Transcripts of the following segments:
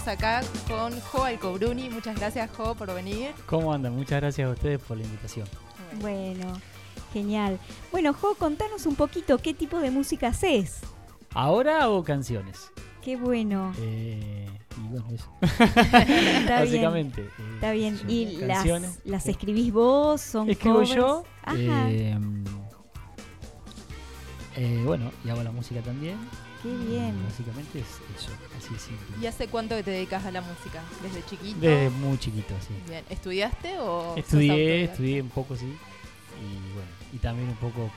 estamos acá con Jo Alcobruni. Muchas gracias Jo por venir. ¿Cómo andan? Muchas gracias a ustedes por la invitación. Bueno, genial. Bueno, Jo, contanos un poquito qué tipo de música haces. Ahora hago canciones. Qué bueno. Eh, y bueno, eso. Está bien. Básicamente. eh, Está bien. son ¿Y las, las escribís vos? ¿Son Escribo covers? yo. Ajá, eh, eh, bueno, y hago la música también. Qué bien. Y Básicamente es eso, así de simple. ¿Y hace cuánto que te dedicas a la música? ¿Desde chiquito? Desde muy chiquito, sí. Bien. ¿Estudiaste o Estudié, estudié un poco, sí. Y bueno, y también un poco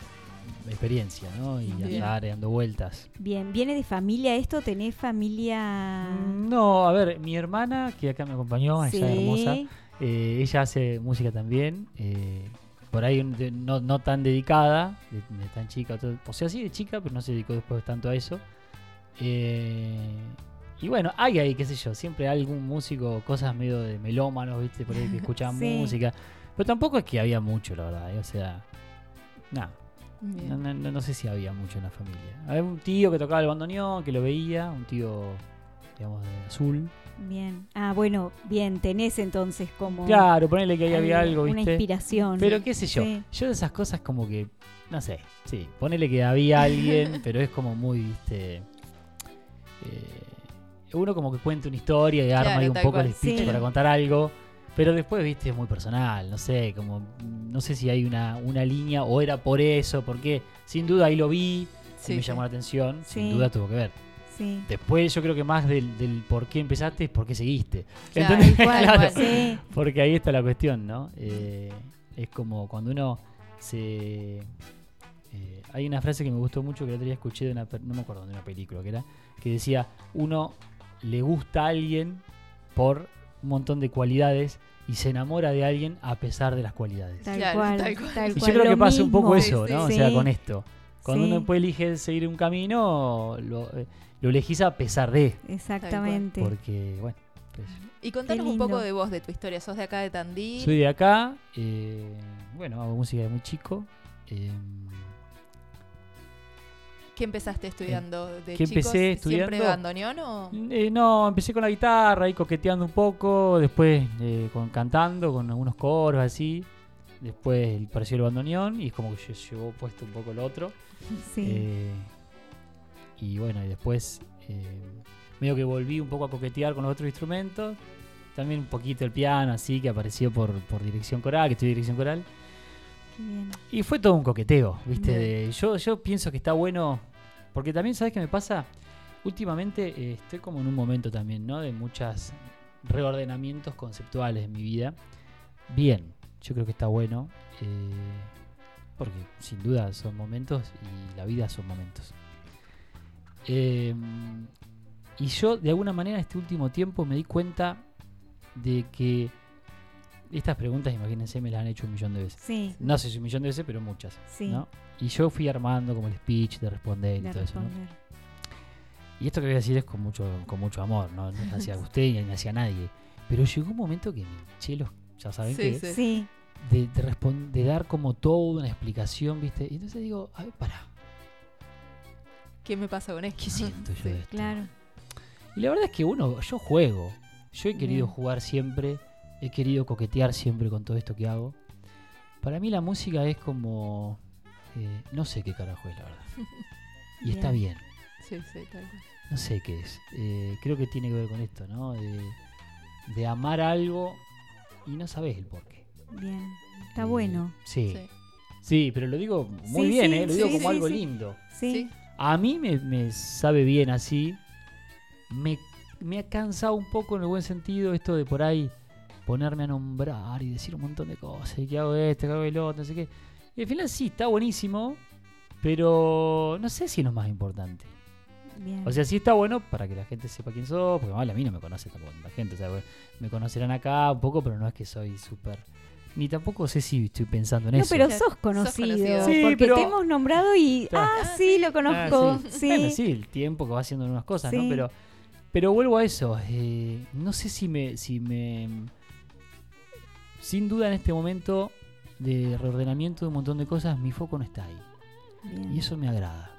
de experiencia, ¿no? Y Bien. andar dando vueltas. Bien, ¿viene de familia esto? ¿Tenés familia...? Mm, No, a ver, mi hermana, que acá me acompañó, Sí. ella hermosa, eh, ella hace música también. eh, por ahí no, no tan dedicada, de, de tan chica, todo- o sea, sí de chica, pero no se dedicó después tanto a eso. Eh, y bueno, hay ahí, qué sé yo, siempre hay algún músico, cosas medio de melómanos, ¿viste? Por ahí que escuchaban Sí. música. Pero tampoco es que había mucho, la verdad, eh, o sea. No, no- no- no sé si había mucho en la familia. Había un tío que tocaba el bandoneón, que lo veía, un tío, digamos, de azul. Bien. Ah, bueno, bien, tenés entonces como... Claro, ponele que ahí había algo, Una ¿viste? inspiración. Pero qué sé yo, Sí. yo de esas cosas como que, no sé, sí, ponele que había alguien, pero es como muy, viste, eh, uno como que cuenta una historia y arma Claro, ahí un poco cual. el speech Sí. para contar algo, pero después, viste, es muy personal, no sé, como, no sé si hay una, una línea o era por eso, porque sin duda ahí lo vi, Sí, y me sí. llamó la atención, sin duda tuvo que ver. Sí. Después yo creo que más del, del por qué empezaste es por qué seguiste. Cual, Claro. Sí. Porque ahí está la cuestión, ¿no? Eh, es como cuando uno se... eh, hay una frase que me gustó mucho que el otro día escuché de una... per- No me acuerdo de una película que era. Que decía, uno le gusta a alguien por un montón de cualidades y se enamora de alguien a pesar de las cualidades. Tal Claro, cual, tal cual. tal Y yo creo que pasa un poco eso, ¿no? sí. O sea, con esto. Cuando Sí. uno después elige seguir un camino, lo, eh, lo elegís a pesar de. Exactamente. Porque, bueno, pues, Y contanos un poco de vos, de tu historia. ¿Sos de acá de Tandil? soy de acá. eh, bueno, hago música de muy chico. eh, ¿Qué empezaste estudiando de ¿qué chicos? empecé ¿Siempre estudiando? bandoneón o...? eh, no, empecé con la guitarra, ahí coqueteando un poco. Después eh, con, cantando con algunos coros así. Después apareció el bandoneón y es como que lle- llevó puesto un poco el otro. Sí. Eh, y bueno, y después eh, medio que volví un poco a coquetear con los otros instrumentos. También un poquito el piano, así que apareció por, por dirección coral, que estoy dirección coral. Qué bien. Y fue todo un coqueteo, ¿viste? De- yo, yo pienso que está bueno, porque también, ¿sabes qué me pasa? Últimamente eh, estoy como en un momento también, ¿no? De muchos reordenamientos conceptuales en mi vida. Bien, yo creo que está bueno, eh, porque sin duda son momentos y la vida son momentos. Eh, y yo, de alguna manera, este último tiempo me di cuenta de que estas preguntas, imagínense, me las han hecho un millón de veces. Sí. No sé si un millón de veces, pero muchas. Sí. ¿no? Y yo fui armando como el speech de responder y De todo eso. ¿no? Y esto que voy a decir es con mucho, con mucho amor, no, no es hacia usted ni hacia nadie. Pero llegó un momento que me hinché los, ya saben Sí, qué, sí. Sí. de, de dar como toda una explicación, ¿viste? Y entonces digo, a ver, pará, ¿Qué me pasa con esto? ¿qué siento yo de esto? Claro. Y la verdad es que uno, yo juego. Yo he querido Bien. jugar siempre, he querido coquetear siempre con todo esto que hago. Para mí la música es como... eh, no sé qué carajo es, la verdad. Y está bien. Sí, sí, tal cual. No sé qué es. Eh, creo que tiene que ver con esto, ¿no? De, de amar algo y no sabes el porqué. Bien. Está Eh, bueno. Sí. Sí. Sí, pero lo digo muy Sí, bien, sí, ¿eh? Lo digo como sí, algo sí. lindo. Sí. A mí me, me sabe bien así. Me, me ha cansado un poco en el buen sentido esto de por ahí ponerme a nombrar y decir un montón de cosas. Y que hago esto, que hago el otro, no sé qué. Y al final sí, está buenísimo. Pero no sé si es lo más importante. Bien. O sea, sí está bueno para que la gente sepa quién sos, porque mal a mí no me conoce tampoco la gente. O sea, me conocerán acá un poco, pero no es que soy súper ni tampoco sé si estoy pensando en No, eso. pero Claro, sos conocido. conocido. Sí, porque pero- te hemos nombrado y. Claro. Ah, Ah, sí, lo Ah, conozco. sí. sí. Bueno, sí, el tiempo que va haciendo unas cosas, Sí. ¿no? Pero, pero vuelvo a eso. eh, no sé si me, si me. Sin duda en este momento de reordenamiento de un montón de cosas, mi foco no está ahí. Bien, Y eso me agrada.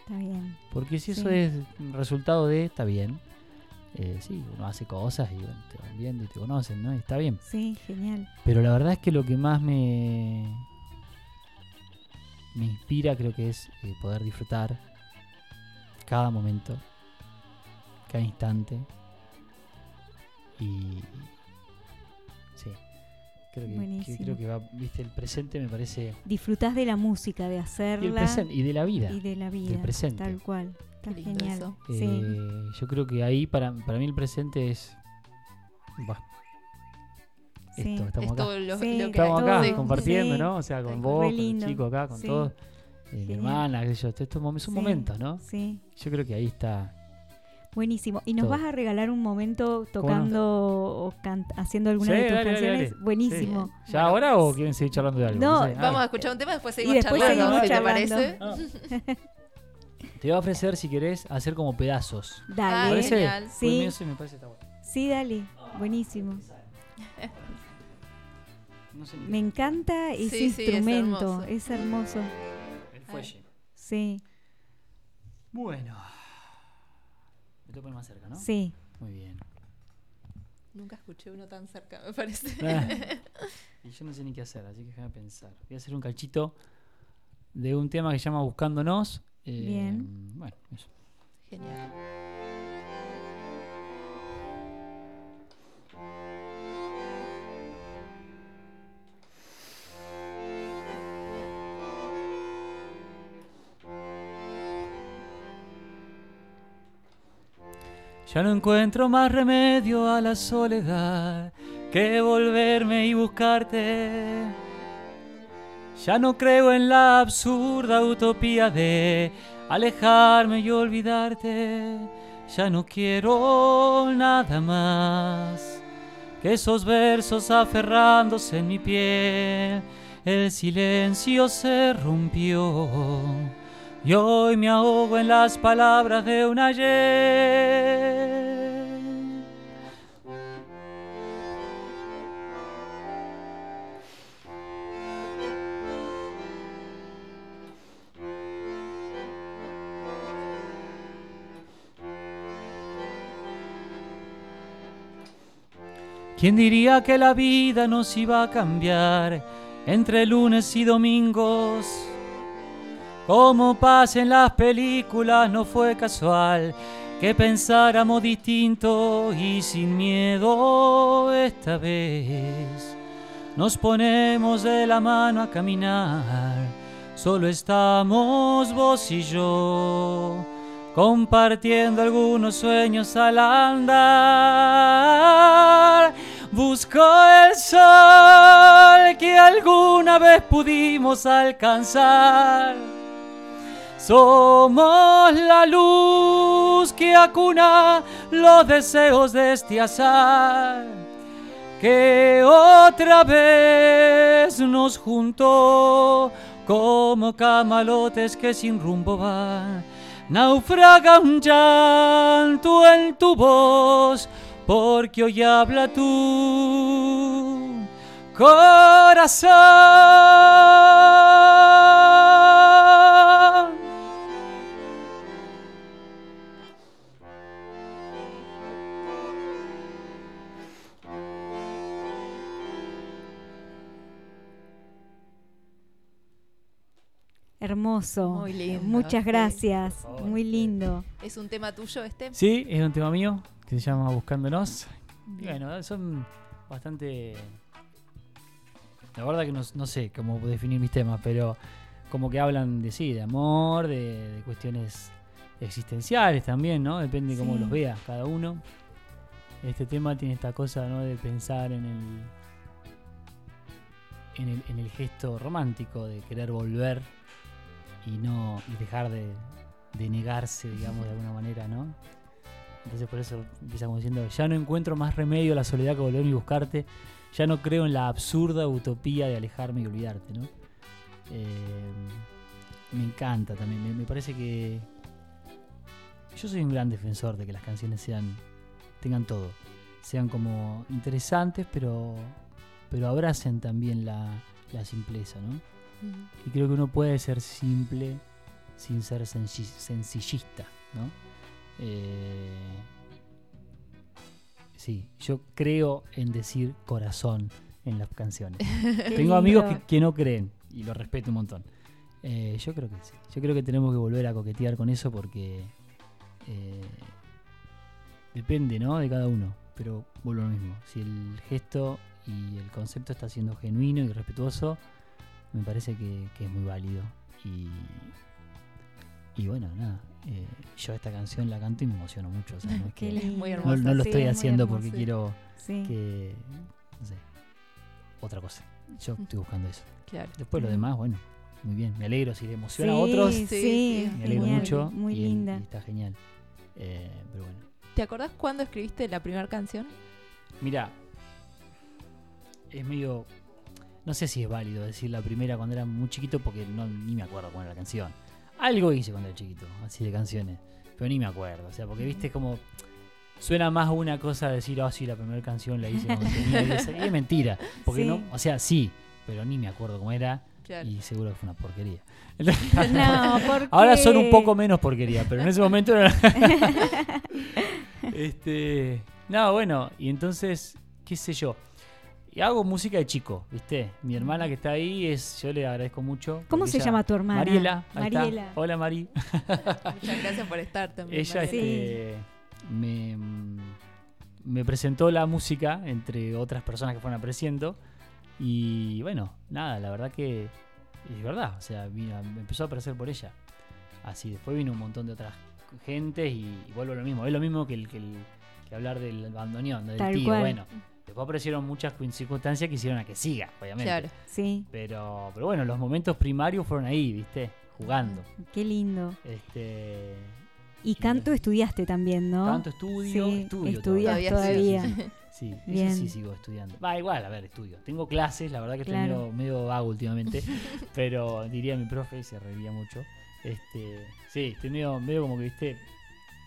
Está bien. Porque si eso es resultado de, está bien. Eh, sí, uno hace cosas y bueno, te van viendo y te conocen, ¿no? Y está bien. Sí, genial. Pero la verdad es que lo que más me, me inspira creo que es eh, poder disfrutar cada momento, cada instante. Y sí, creo que, creo que va, viste, el presente me parece... Disfrutás de la música, de Y, el hacerla presente, y de la vida. y de la vida. presente. Tal cual. Está Qué lindo genial. eso. Sí. Eh, yo creo que ahí para, para mí el presente es... bah, Sí. esto, estamos es acá. todo lo, Sí, lo que Estamos todo. acá compartiendo, sí. ¿no? O sea, con vos, con los lindo. chicos acá, con Sí. todos. eh, mi hermana, qué yo. Estos momentos son Sí. momentos, ¿no? Sí. Yo creo que ahí está. Buenísimo. ¿Y nos Todo. vas a regalar un momento no? tocando o haciendo alguna Sí, de tus dale, canciones? dale. Buenísimo. Sí. ¿Ya ahora o quieren seguir charlando de algo? No, sé. Vamos Ah, a escuchar un tema, después Y seguimos después charlando, seguimos si te parece. ah. Te voy a ofrecer, si querés, hacer como pedazos. Ah, ¿Te Dale. parece? genial. Porque Sí. me parece está bueno. Sí, dale. Buenísimo. No sé ni Me encanta ese Sí, sí, es instrumento. hermoso. es hermoso. el fuelle. Sí, Bueno. Me tengo que poner más cerca, ¿no? sí. Muy bien. Nunca escuché uno tan cerca, me parece. Ah. y yo no sé ni qué hacer, así que déjame pensar. Voy a hacer un cachito de un tema que se llama Buscándonos. Eh, Bien. Bueno, eso. Genial. Ya no encuentro más remedio a la soledad que volverme y buscarte. Ya no creo en la absurda utopía de alejarme y olvidarte. Ya no quiero nada más que esos versos aferrándose en mi piel. El silencio se rompió y hoy me ahogo en las palabras de un ayer. ¿Quién diría que la vida nos iba a cambiar entre lunes y domingos? Como pasa en las películas, no fue casual que pensáramos distinto y sin miedo esta vez. Nos ponemos de la mano a caminar, solo estamos vos y yo, compartiendo algunos sueños al andar. Busco el sol que alguna vez pudimos alcanzar. Somos la luz que acuna los deseos de este azar, que otra vez nos juntó como camalotes que sin rumbo van. Naufraga un llanto en tu voz, porque hoy habla tu corazón. Hermoso. Muy lindo, Muchas sí. gracias. Favor, Muy sí. lindo. ¿Es un tema tuyo este? Sí, es un tema mío que se llama Buscándonos. Y bueno, son bastante. La verdad que no, no sé cómo definir mis temas, pero como que hablan de sí, de amor, de, de cuestiones existenciales también, ¿no? Depende de cómo Sí. los vea cada uno. Este tema tiene esta cosa, ¿no? De pensar en el, en el, en el gesto romántico, de querer volver y no y dejar de, negarse, digamos, de alguna manera, ¿no? Entonces por eso empieza como diciendo, ya no encuentro más remedio a la soledad que volver y buscarte. ya no creo en la absurda utopía de alejarme y olvidarte, ¿no? Eh, me encanta también, me, me parece que yo soy un gran defensor de que las canciones sean tengan todo, sean como interesantes, pero pero abracen también la, la simpleza, ¿no? Y creo que uno puede ser simple sin ser senci- sencillista, ¿no? Eh, sí, yo creo en decir corazón en las canciones. Tengo amigos que no creen y lo respeto un montón. Eh, yo creo que sí. Yo creo que tenemos que volver a coquetear con eso porque eh, depende, ¿no? De cada uno. Pero vuelvo a lo mismo. Si el gesto y el concepto está siendo genuino y respetuoso, me parece que, que es muy válido. Y, y bueno, nada. eh, yo esta canción la canto y me emociono mucho. o sea, no es que- muy no, hermosa, no lo Sí, estoy es haciendo porque quiero Sí. que. No sé. Otra cosa. Yo estoy buscando eso. Claro. Después lo demás, bueno, muy bien. Me alegro si le emociona Sí, a otros. Sí, Me alegro genial, mucho. Muy y- linda. y está genial. Eh, pero bueno. ¿Te acordás cuándo escribiste la primera canción? Mira, es medio. No sé si es válido decir la primera cuando era muy chiquito porque no, ni me acuerdo cuál era la canción. Algo hice cuando era chiquito, así de canciones. Pero ni me acuerdo. O sea, porque viste como. Suena más una cosa decir, oh, sí, la primera canción la hice cuando tenía 10 años". Y es mentira. Porque Sí. no. O sea, sí, pero ni me acuerdo cómo era. Claro. Y seguro que fue una porquería. No, ¿por Ahora son un poco menos porquería, pero en ese momento era. este. No, bueno, y entonces, qué sé yo. Y hago música de chico, ¿viste? Mi hermana que está ahí es. Yo le agradezco mucho. ¿Cómo se ella- llama tu hermana? Mariela. está. Mariela. Hola, Mari. Muchas gracias por estar también. Ella Mariela. este, me, me presentó la música entre otras personas que fueron apareciendo. Y bueno, nada, la verdad que es verdad. O sea, vino- me empezó a aparecer por ella. Así, después vino un montón de otras gentes y, y vuelvo a lo mismo. Es lo mismo que, el, que, el- que hablar del bandoneón, del Tal tío. cual. Bueno, después aparecieron muchas circunstancias que hicieron a que siga, obviamente. Claro. Sí, Pero, pero bueno, los momentos primarios fueron ahí, ¿viste? Jugando. qué lindo. Este, Y canto estudiaste también, ¿no? Tanto estudio, Sí, estudio estudias todavía. todavía. Sí, eso Bien. sí sigo estudiando. Va, igual, a ver, estudio. Tengo clases, la verdad que Claro. estoy medio, medio vago últimamente, pero diría mi profe, se reiría mucho. Este, sí, estoy medio, medio como que, viste,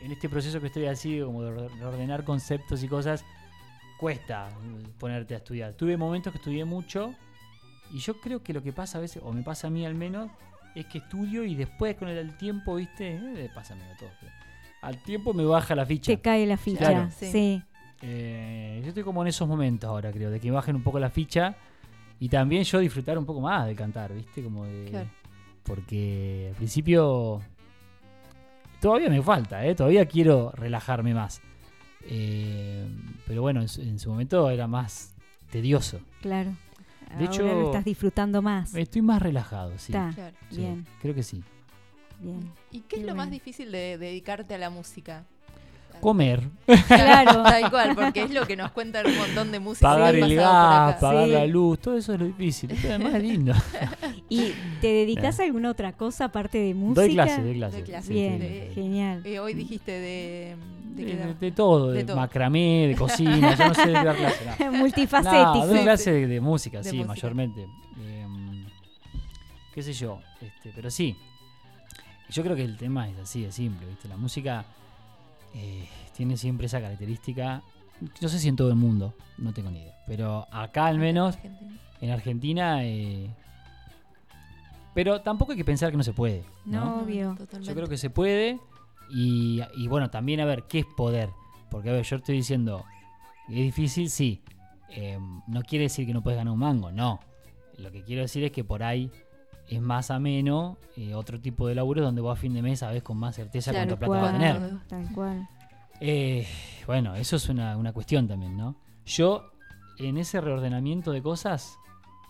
en este proceso que estoy así, como de reordenar conceptos y cosas, cuesta ponerte a estudiar. Tuve momentos que estudié mucho y yo creo que lo que pasa a veces, o me pasa a mí al menos, es que estudio y después con el, tiempo, viste, eh, pasa a mí a todos. pero Al tiempo me baja la ficha. Te cae la ficha. Claro. Sí. Sí. Eh, yo estoy como en esos momentos ahora, creo, de que bajen un poco la ficha y también yo disfrutar un poco más de cantar, ¿viste? Como de. Claro. Porque al principio. Todavía me falta, ¿eh? Todavía quiero relajarme más. Eh, pero bueno, en su, en su momento era más tedioso. Claro. De Ahora hecho, lo estás disfrutando más. Estoy más relajado, sí. Está. Claro. Sí, Bien, Creo que sí. bien. ¿Y qué es lo más difícil de dedicarte a la música? Comer, Claro. Tal cual, porque es lo que nos cuentan un montón de músicos. pagar que han el gas, pagar Sí. la luz, todo eso es lo difícil. Esto además es lindo. ¿Y te dedicas a alguna otra cosa aparte de música? Doy clases, doy clases. Doy clases. sí, Bien, de- genial. Eh, hoy dijiste de... ¿De de todo, de, De todo. macramé, de cocina, yo no sé de dar clases. No, Multifacético. No, doy clases de, de música, De sí, música. mayormente. Em, qué sé yo, este, pero sí. Yo creo que el tema es así, es simple, ¿viste? La música eh, tiene siempre esa característica. No sé si en todo el mundo, no tengo ni idea. Pero acá al menos, Argentina. en Argentina. eh, pero tampoco hay que pensar que no se puede. ¿no? No, obvio. totalmente. Yo creo que se puede. Y, y bueno, también a ver, ¿qué es poder? Porque a ver, yo estoy diciendo, ¿es difícil? Sí. Eh, no quiere decir que no puedes ganar un mango, no. Lo que quiero decir es que por ahí es más ameno eh, otro tipo de laburo donde vos a fin de mes sabes con más certeza Claro, cuánta plata vas a tener. Tal cual. Eh, bueno, eso es una, una cuestión también, ¿no? Yo, en ese reordenamiento de cosas,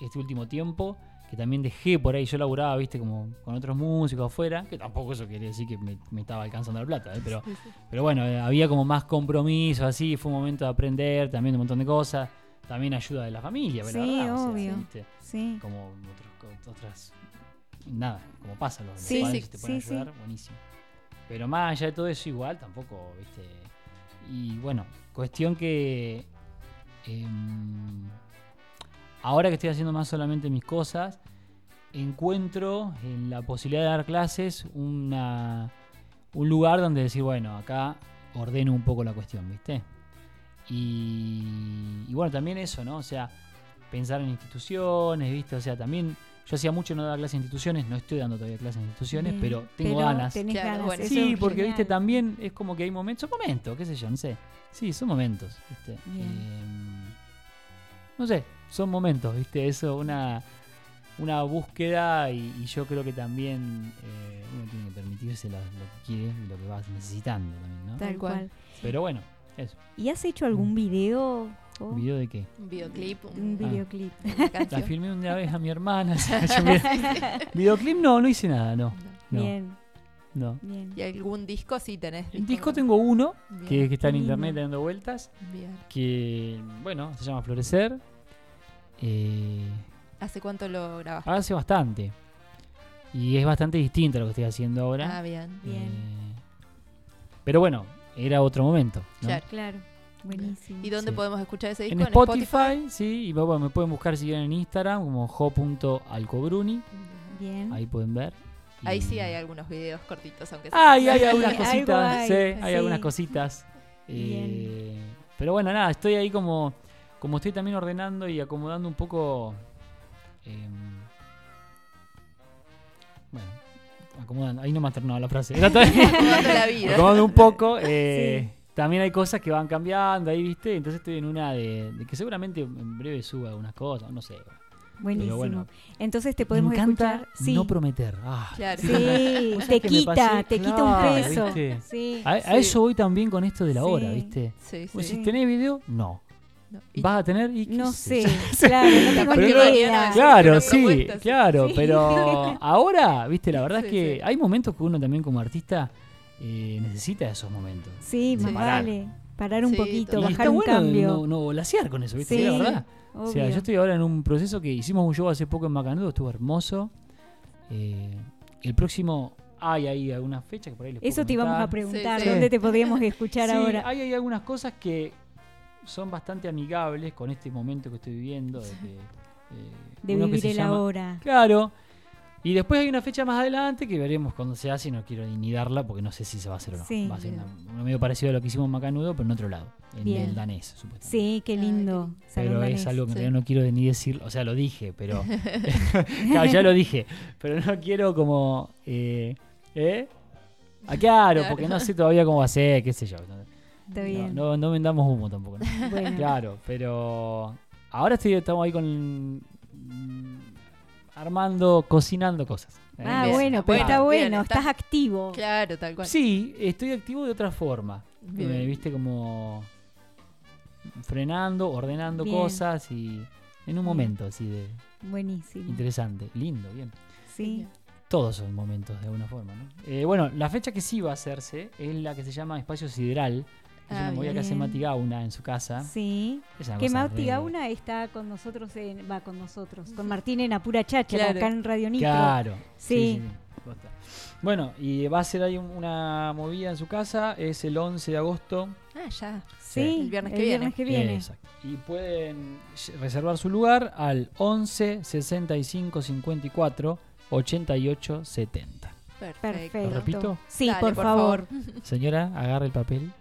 este último tiempo, que también dejé por ahí, yo laburaba, viste, como con otros músicos afuera, que tampoco eso quiere decir que me, me estaba alcanzando la plata, ¿eh? pero, Sí, sí. pero bueno, eh, había como más compromiso, así, fue un momento de aprender también de un montón de cosas, también ayuda de la familia, Sí, verdad, o sea, obvio. ¿viste? Sí. como otros- otras, nada, como pasa, los, Sí, padres sí, te pueden sí, ayudar, buenísimo. Pero más allá de todo eso, igual tampoco, viste. Y bueno, cuestión que. em, ahora que estoy haciendo más solamente mis cosas, encuentro en la posibilidad de dar clases una, un lugar donde decir, bueno, acá ordeno un poco la cuestión, ¿viste? Y, y bueno, también eso, ¿no? O sea, pensar en instituciones, ¿viste? O sea, también yo hacía mucho no dar clases en instituciones, no estoy dando todavía clases en instituciones, Bien, pero tengo pero ganas. tenés Claro, ganas, bueno, Sí, es porque genial. viste, también es como que hay momentos, son momentos, qué sé yo, no sé. Sí, son momentos, viste. Eh, no sé, son momentos, viste, eso, una, una búsqueda y, y yo creo que también eh, uno tiene que permitirse lo, lo que quiere y lo que va necesitando también, ¿no? Tal cual. cual. Pero bueno, eso. ¿Y has hecho algún video? Jo? ¿Video de qué? Un videoclip, Un un- videoclip. La filmé una vez a mi hermana. Videoclip no, no hice nada, no. No, Bien, no. bien. ¿Y algún disco sí tenés? El disco tengo uno Bien, que, que está en internet dando vueltas. bien. que bueno, se llama Florecer. Eh, ¿Hace cuánto lo grabaste? hace bastante. Y es bastante distinto a lo que estoy haciendo ahora. Ah, bien. Bien. Eh, pero bueno, era otro momento. ¿no? Claro. Claro, buenísimo. ¿Y dónde Sí. podemos escuchar ese disco? En Spotify, sí, y bueno, me pueden buscar si quieren en Instagram como jo.alcobruni, Bien. ahí pueden ver. Ahí sí hay algunos videos cortitos, aunque sea. Ay, hay algunas Algo cositas, hay, sí, hay sí. algunas cositas. Eh, pero bueno, nada, estoy ahí como, como estoy también ordenando y acomodando un poco. em, bueno, acomodando, ahí no me ha terminado la frase. Acomodando la vida. acomodando un poco. eh, También hay cosas que van cambiando ahí, ¿viste? Entonces estoy en una de, de que seguramente en breve suba algunas cosas, no sé. Buenísimo. bueno. Entonces te podemos me encanta escuchar. Sí, no prometer. Ah, Claro. sí, ¿Vos sabés te quita, pasé? te quita un peso. a, eso voy también con esto de la hora. ¿viste? Sí, Sí. decís, ¿tenés video? No. ¿Vas a tener? ¿Y No sé claro, no tengo ni idea. Claro, sí, claro, Sí. pero ahora, viste, la verdad Sí, es que sí. hay momentos que uno también como artista eh, necesita esos momentos. Sí, más. Parar. vale. Parar un Sí, poquito, bajar está un bueno cambio. no, no volasear con eso, viste, Sí, la verdad. O sea, yo estoy ahora en un proceso que hicimos un show hace poco en Macanudo, estuvo hermoso. Eh, el próximo hay ahí algunas fechas que por ahí les puedo Eso te íbamos a preguntar, Sí, sí. ¿dónde te podríamos escuchar Sí, ahora? Hay, hay algunas cosas que son bastante amigables con este momento que estoy viviendo. De, que, eh, De uno que vivir se el llama- ahora. Claro. Y después hay una fecha más adelante que veremos cuando se hace y no quiero ni, darla porque no sé si se va a hacer o no. Sí. va a ser uno medio parecido a lo que hicimos en Macanudo, pero en otro lado, en Bien. el danés, supuestamente. Sí, qué Ay, qué lindo. Pero danés. es algo que en Sí. realidad no quiero ni decir, o sea, lo dije, pero Claro, ya lo dije, pero no quiero como eh, ¿eh? Ah, claro, porque no sé todavía cómo va a ser, qué sé yo. No, Está no, bien. no, no vendamos humo tampoco. ¿no? Bueno, Claro, pero ahora estoy, estamos ahí con armando, cocinando cosas. ¿eh? Ah, Bien. bueno, pero Bueno, está bien, bueno, está- estás activo. Claro, tal cual. Sí, estoy activo de otra forma. Bien. Me viste como frenando, ordenando Bien. cosas y en un momento así de Buenísimo. interesante, lindo, bien. Sí. Todos son momentos de alguna forma, ¿no? Eh, bueno, la fecha que sí va a hacerse es la que se llama Espacio Sideral. Es Ah, una movida que hace. Mati Gauna en su casa. Sí. Que Mati re- Gauna está con nosotros, en, va con nosotros, con Martín en Apura Cháchara, Claro. acá en Radio Nitro. Claro. Sí. Sí. sí. Bueno, y va a ser ahí un- una movida en su casa. Es el 11 de agosto. Ah, ya. Sí, El viernes que viene. que viene. Exacto. Y pueden reservar su lugar al 11 65 54 88 70. Perfecto. Perfecto. ¿Lo repito? Sí, Dale, por, por favor. Señora, agarre el papel.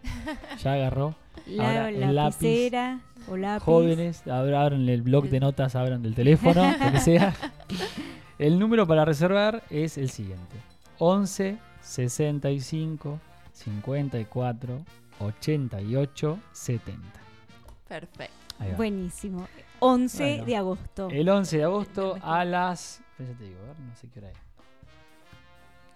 Ya agarró. La Ahora, el lápiz. lapicera o lápiz. Jóvenes, abra- abran el blog de notas, abran del teléfono, lo que sea. El número para reservar es el siguiente: 11 65 54 88 70. Perfecto. Buenísimo. 11 Bueno. de agosto. El 11 de agosto a las. Ya te digo, a ver, no sé qué hora es.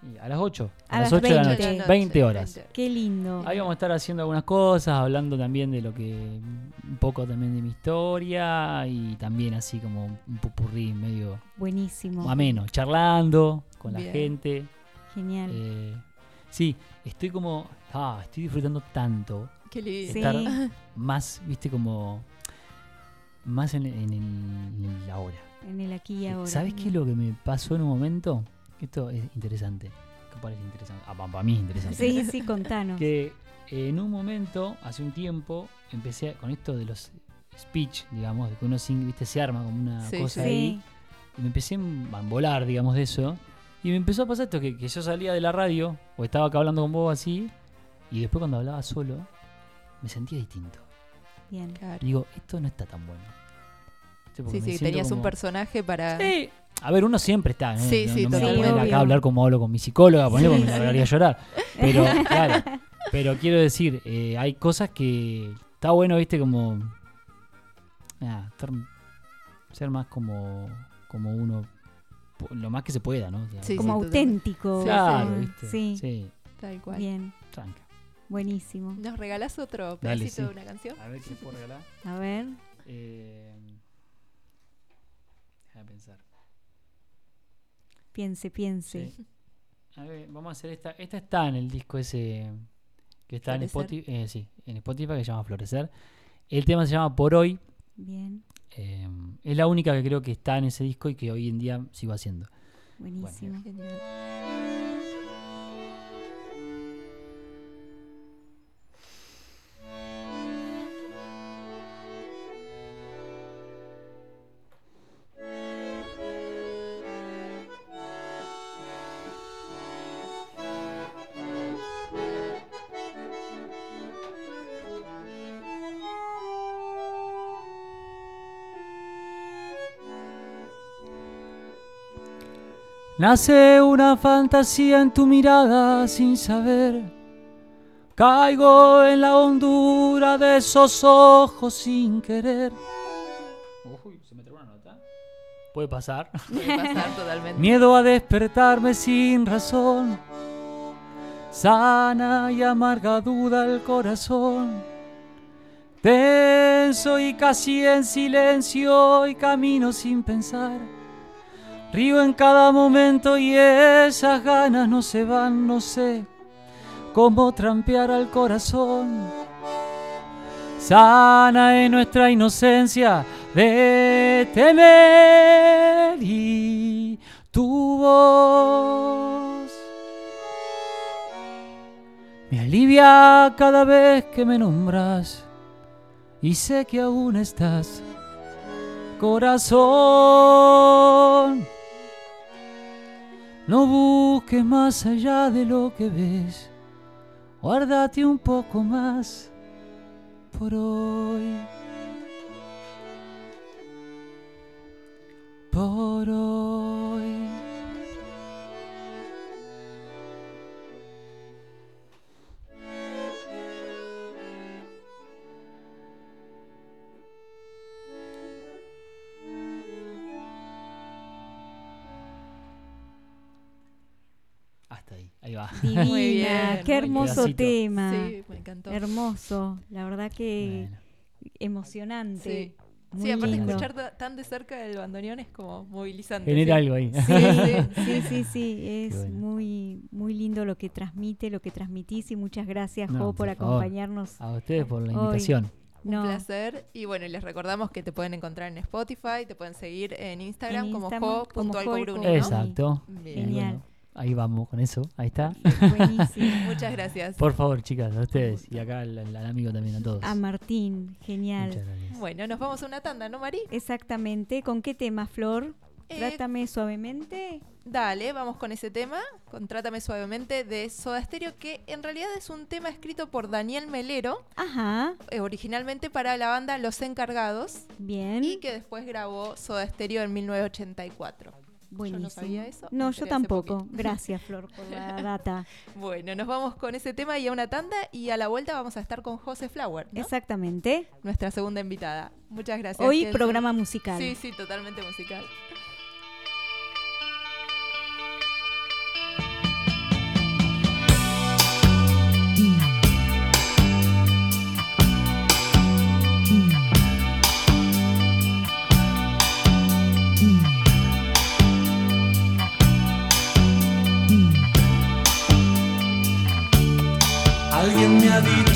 Y a las 8. A, A las las 8 de la 20. noche. Noche, 20 horas. 20. Qué lindo. Ahí vamos a estar haciendo algunas cosas, hablando también de lo que. Un poco también de mi historia y también así como un pupurrí medio Buenísimo. ameno, charlando con la gente. Genial. Eh, sí, estoy como. Ah, estoy disfrutando tanto. Qué lindo. Sí. Estar más, viste, como. Más en, en el, en la hora. En el aquí y ahora. ¿Sabes qué es lo que me pasó en un momento? Esto es interesante. Parece interesante. Ah, para mí es interesante. Sí, sí, contanos. Que en un momento, hace un tiempo, empecé a- con esto de los speech, digamos, de que uno sin, viste, se arma como una Sí, cosa sí. ahí. Sí. Y me empecé a embolar, digamos, de eso. Y me empezó a pasar esto, que, que yo salía de la radio, o estaba acá hablando con vos así, y después cuando hablaba solo, me sentía distinto. Bien. Claro. Y digo, esto no está tan bueno. Sí, sí, tenías un personaje para... Sí. A ver, uno siempre está. ¿eh? Sí, no, sí, no me voy a poner acá a hablar como hablo con mi psicóloga, ponele, porque me largaría a llorar. Pero, claro. Pero quiero decir, eh, hay cosas que está bueno, viste, como. ah, ser más como, como uno. Lo más que se pueda, ¿no? O sea, Sí, Como sí, auténtico. Sí, Claro, sí. viste. Sí, Sí, Tal cual. bien. tranca. Buenísimo. ¿Nos regalás otro Dale, pedacito sí. de una canción? A ver qué puedo regalar. A ver. Eh, déjame pensar. Piense, piense. Sí. A ver, vamos a hacer esta. Esta está en el disco ese que está en. Spotify, eh, sí, en Spotify que se llama Florecer. El tema se llama Por hoy. Bien. eh, es la única que creo que está en ese disco y que hoy en día sigo haciendo. Buenísimo. Genial. Nace una fantasía en tu mirada sin saber. Caigo en la hondura de esos ojos sin querer. Uy, se me una nota. Puede pasar. Puede pasar totalmente. Miedo a despertarme sin razón. Sana y amarga duda el corazón. Tenso y casi en silencio y camino sin pensar. Río en cada momento y esas ganas no se van, no sé cómo trampear al corazón. Sana en nuestra inocencia de temer y tu voz me alivia cada vez que me nombras y sé que aún estás, corazón. No busques más allá de lo que ves, guárdate un poco más por hoy. Divina. Muy bien, Qué hermoso pedacito. tema. Sí, me encantó. Hermoso. La verdad que Bueno. emocionante. Sí. Muy Sí, aparte lindo. escuchar ta- tan de cerca el bandoneón es como movilizante. Genera sí. algo ahí. Sí, sí, sí, sí, es bueno. muy, muy lindo lo que transmite, lo que transmitís y muchas gracias, No, Jo, por por favor. acompañarnos. A ustedes por la Hoy. invitación. Un No, placer. Y bueno, y les recordamos que te pueden encontrar en Spotify, te pueden seguir en Instagram En como Instagram como jo.alcobruni, Jo ¿no? Exacto. Bien. Genial. Ahí vamos con eso. Ahí está. buenísimo. Muchas gracias. Por favor, chicas, a ustedes. Y acá al, al amigo también, a todos. A Martín, genial. Muchas gracias. Bueno, nos vamos a una tanda, ¿no, Mari? Exactamente. ¿Con qué tema, Flor? Eh, Trátame suavemente. Dale, vamos con ese tema, con Trátame Suavemente de Soda Stereo, que en realidad es un tema escrito por Daniel Melero, Ajá, eh, originalmente para la banda Los Encargados, bien. y que después grabó Soda Stereo en 1984. Buenísimo. sabía eso, No, yo tampoco. Gracias, Flor, por la data. Bueno, nos vamos con ese tema y a una tanda, y a la vuelta vamos a estar con José Flower, ¿no? Exactamente. nuestra segunda invitada. Muchas gracias. Hoy programa musical. Sí, sí, totalmente musical.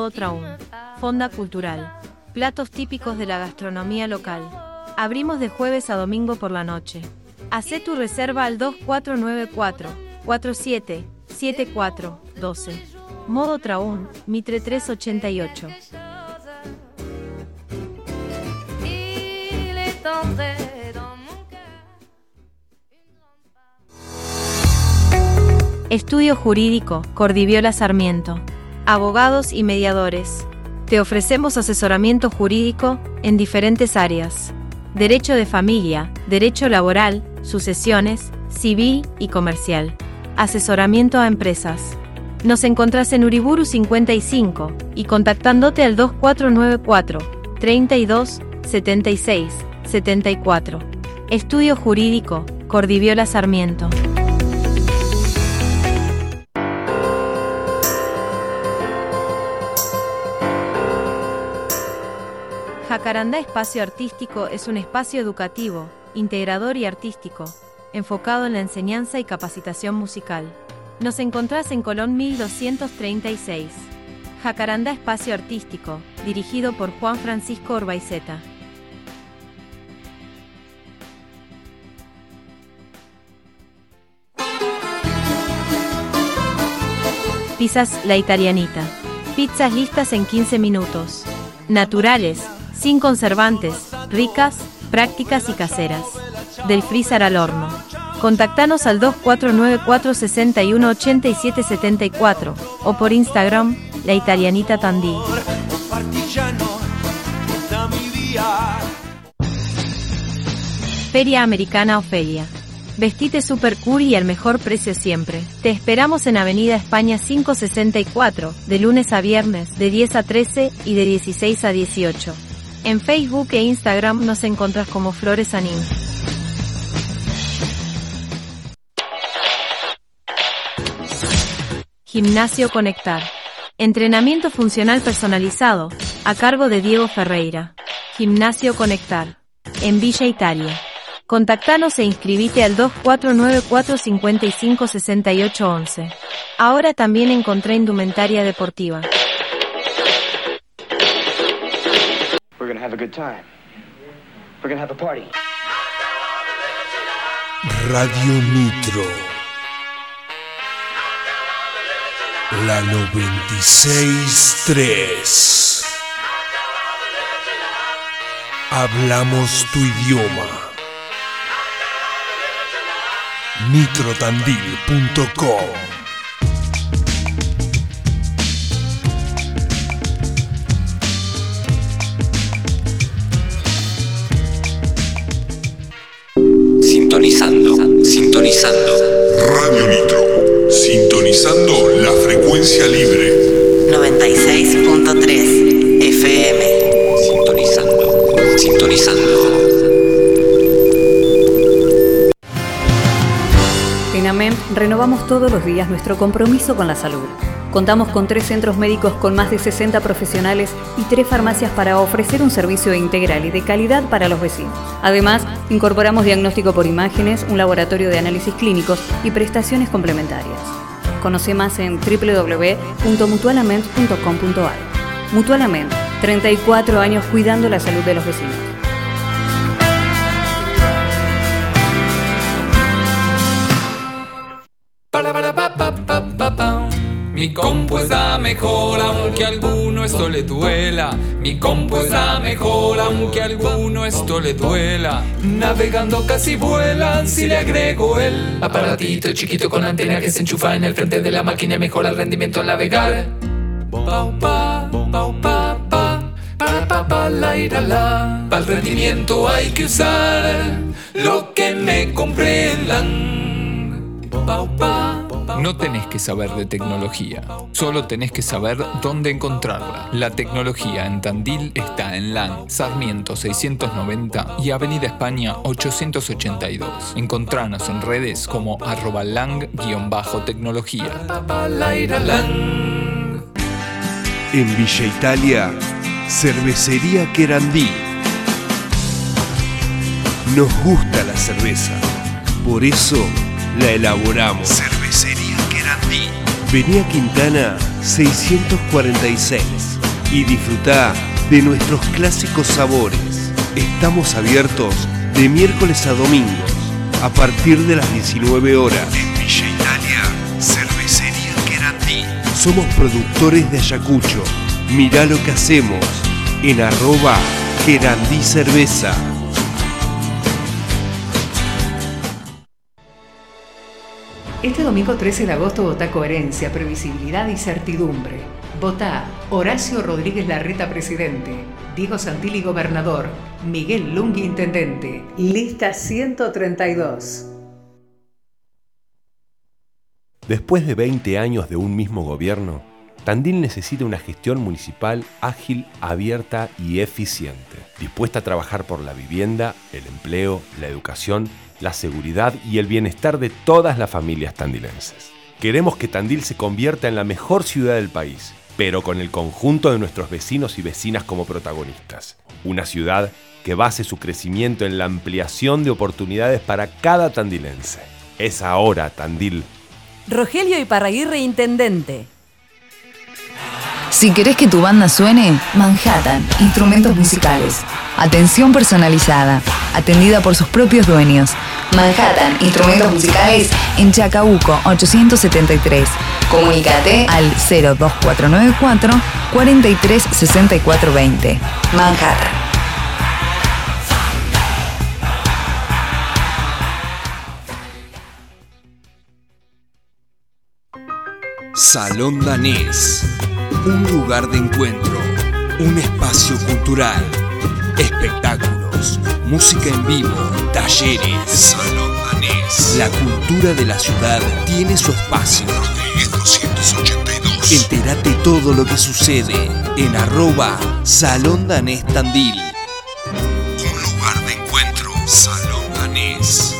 Modo Traún. Fonda Cultural. Platos típicos de la gastronomía local. Abrimos de jueves a domingo por la noche. Hacé tu reserva al 2494 47 74 12. Modo Traún, Mitre 388. il est entré dans mon cœur. Estudio Jurídico, Cordiviola Sarmiento. Abogados y mediadores. Te ofrecemos asesoramiento jurídico en diferentes áreas. Derecho de familia, derecho laboral, sucesiones, civil y comercial. Asesoramiento a empresas. Nos encontrás en Uriburu 55 y contactándote al 2494 32 76 74. Estudio Jurídico, Cordiviola Sarmiento. Jacarandá Espacio Artístico es un espacio educativo, integrador y artístico, enfocado en la enseñanza y capacitación musical. Nos encontrás en Colón 1236. Jacarandá Espacio Artístico, dirigido por Juan Francisco Orbaizeta. Pizzas La Italianita. Pizzas listas en 15 minutos. Naturales, sin conservantes, ricas, prácticas y caseras. Del freezer al horno. Contactanos al 2494 61 87 74 o por Instagram, La Italianita Tandí. Feria Americana Ofelia. Vestite super cool y al mejor precio siempre. Te esperamos en Avenida España 564, de lunes a viernes, de 10 a 13 y de 16 a 18. En Facebook e Instagram nos encontrás como Flores Anim. Gimnasio Conectar. Entrenamiento funcional personalizado, a cargo de Diego Ferreira. Gimnasio Conectar. En Villa Italia. Contactanos e inscribite al 2494-556811. Ahora también encontré indumentaria deportiva. We're gonna have a good time. We're gonna have a party. Radio Nitro. La 96.3. Hablamos tu idioma. nitrotandil.com todos los días nuestro compromiso con la salud. Contamos con tres centros médicos con más de 60 profesionales y tres farmacias para ofrecer un servicio integral y de calidad para los vecinos. Además, incorporamos diagnóstico por imágenes, un laboratorio de análisis clínicos y prestaciones complementarias. Conoce más en www.mutualament.com.ar. Mutualament, 34 años cuidando la salud de los vecinos. Mejor aunque alguno esto le duela. Mi compu está mejor aunque alguno esto le duela. Navegando casi vuelan si le agrego el aparatito chiquito con antena que se enchufa en el frente de la máquina mejora el rendimiento al navegar. Pau, pa, pau, pa, pa, para, pa, pa, la, ira, la. Para el rendimiento hay que usar lo que me. Pau, pa, No tenés que saber de tecnología, solo tenés que saber dónde encontrarla. La tecnología en Tandil está en LAN, Sarmiento 690 y Avenida España 882. Encontranos en redes como arroba lang-tecnología. En Villa Italia, Cervecería Querandí. Nos gusta la cerveza, por eso la elaboramos. Vení a Quintana 646 y disfrutá de nuestros clásicos sabores. Estamos abiertos de miércoles a domingos a partir de las 19 horas. En Villa Italia, Cervecería Querandí. Somos productores de Ayacucho. Mirá lo que hacemos en arroba Querandí Cerveza. Este domingo 13 de agosto vota coherencia, previsibilidad y certidumbre. Vota Horacio Rodríguez Larreta presidente, Diego Santilli gobernador, Miguel Lungui intendente. Lista 132. Después de 20 años de un mismo gobierno, Tandil necesita una gestión municipal ágil, abierta y eficiente, dispuesta a trabajar por la vivienda, el empleo, la educación, la seguridad y el bienestar de todas las familias tandilenses. Queremos que Tandil se convierta en la mejor ciudad del país, pero con el conjunto de nuestros vecinos y vecinas como protagonistas. Una ciudad que base su crecimiento en la ampliación de oportunidades para cada tandilense. Es ahora, Tandil. Rogelio Iparraguirre, intendente. Si querés que tu banda suene, Manhattan, instrumentos musicales. Atención personalizada, atendida por sus propios dueños. Manhattan, instrumentos musicales en Chacabuco 873. Comunícate al 02494 436420. Manhattan. Salón Danés. Un lugar de encuentro. Un espacio cultural. Espectáculos. Música en vivo. Talleres. Salón Danés. La cultura de la ciudad tiene su espacio. Rodríguez 282. Entérate todo lo que sucede en arroba Salón Danés Tandil. Un lugar de encuentro. Salón Danés.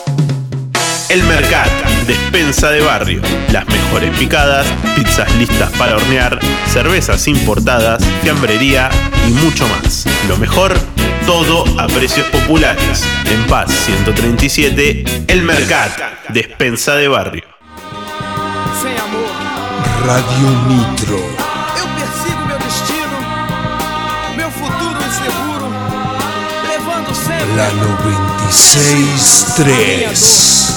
El Mercat, despensa de barrio, las mejores picadas, pizzas listas para hornear, cervezas importadas, fiambrería y mucho más. Lo mejor, todo a precios populares. En Paz 137, El Mercat, despensa de barrio. Radio Nitro. La 96.3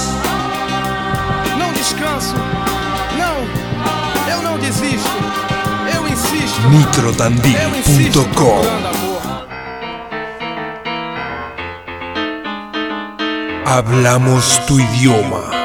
Nitrotandil.com. Hablamos tu idioma.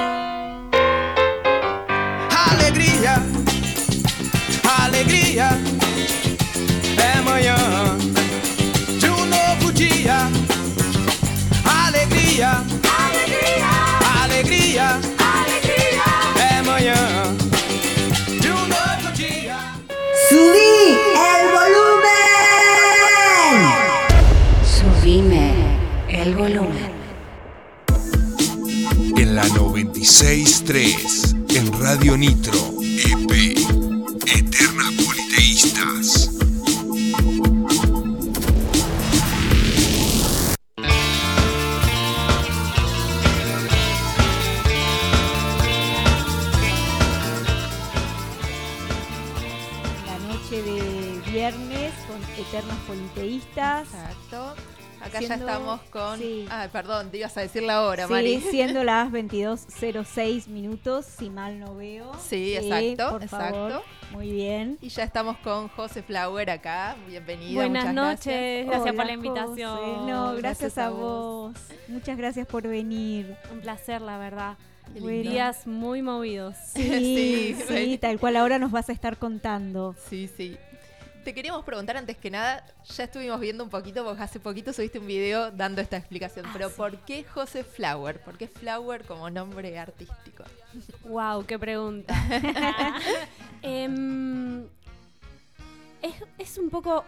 Radio Ah, perdón, te ibas a decir la hora, Sí, Mari. siendo las 22.06 minutos, si mal no veo. Sí, exacto, por exacto. favor. Muy bien. Y ya estamos con José Flower acá. Bienvenida. Buenas muchas noches, gracias por Hola, la invitación. José. No, gracias, Gracias a a vos. Muchas gracias por venir. Un placer, la verdad. Bueno. Días muy movidos. Sí, Sí, sí, tal cual ahora nos vas a estar contando. Sí, sí. Te queríamos preguntar antes que nada, ya estuvimos viendo un poquito, porque hace poquito subiste un video dando esta explicación, Ah, pero ¿por qué José Flower? ¿Por qué Flower como nombre artístico? Wow, qué pregunta. Em, es, es un poco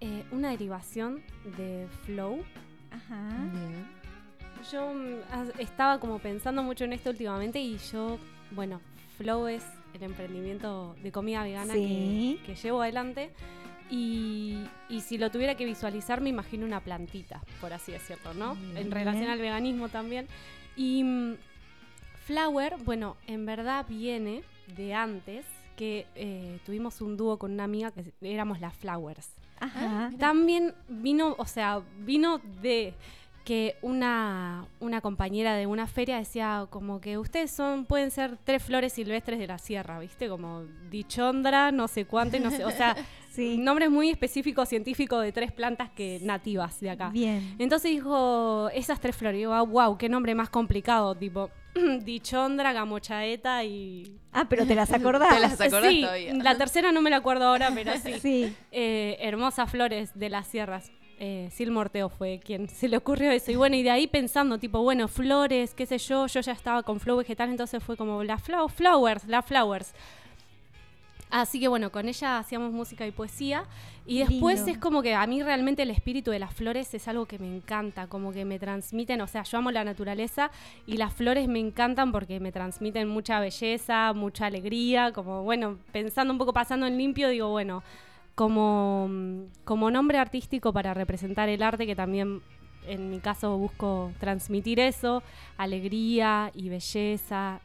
eh, una derivación de flow. Ajá. Yo mm, estaba como pensando mucho en esto últimamente y yo, bueno, Flow es el emprendimiento de comida vegana Sí. que, que llevo adelante. Y, y si lo tuviera que visualizar, me imagino una plantita, por así decirlo, ¿no? En relación al veganismo también. Y mm, Flower, bueno, en verdad viene de antes que eh, tuvimos un dúo con una amiga que éramos las Flowers. Ajá. También vino, o sea, vino de que una, una compañera de una feria decía como que ustedes son, pueden ser tres flores silvestres de la sierra, ¿viste? Como dichondra, no sé cuánto, y no sé, o sea, nombres muy específicos científicos de tres plantas que nativas de acá. Bien. Entonces dijo, esas tres flores, y digo, wow, qué nombre más complicado, tipo, dichondra, gamochaeta y... Ah, pero te las acordás. Te las acordás sí, todavía. la tercera no me la acuerdo ahora, pero sí. Sí. Eh, hermosas flores de las sierras. Eh, Sil Morteo fue quien se le ocurrió eso. Y bueno, y de ahí pensando, tipo, bueno, flores, qué sé yo, yo ya estaba con flow vegetal, entonces fue como la flow, flowers, la flowers. Así que bueno, con ella hacíamos música y poesía. Y después Lindo. es como que a mí realmente el espíritu de las flores es algo que me encanta, como que me transmiten, o sea, yo amo la naturaleza y las flores me encantan porque me transmiten mucha belleza, mucha alegría, como bueno, pensando un poco, pasando en limpio, digo, bueno, como, como nombre artístico para representar el arte, que también en mi caso busco transmitir eso, alegría y belleza.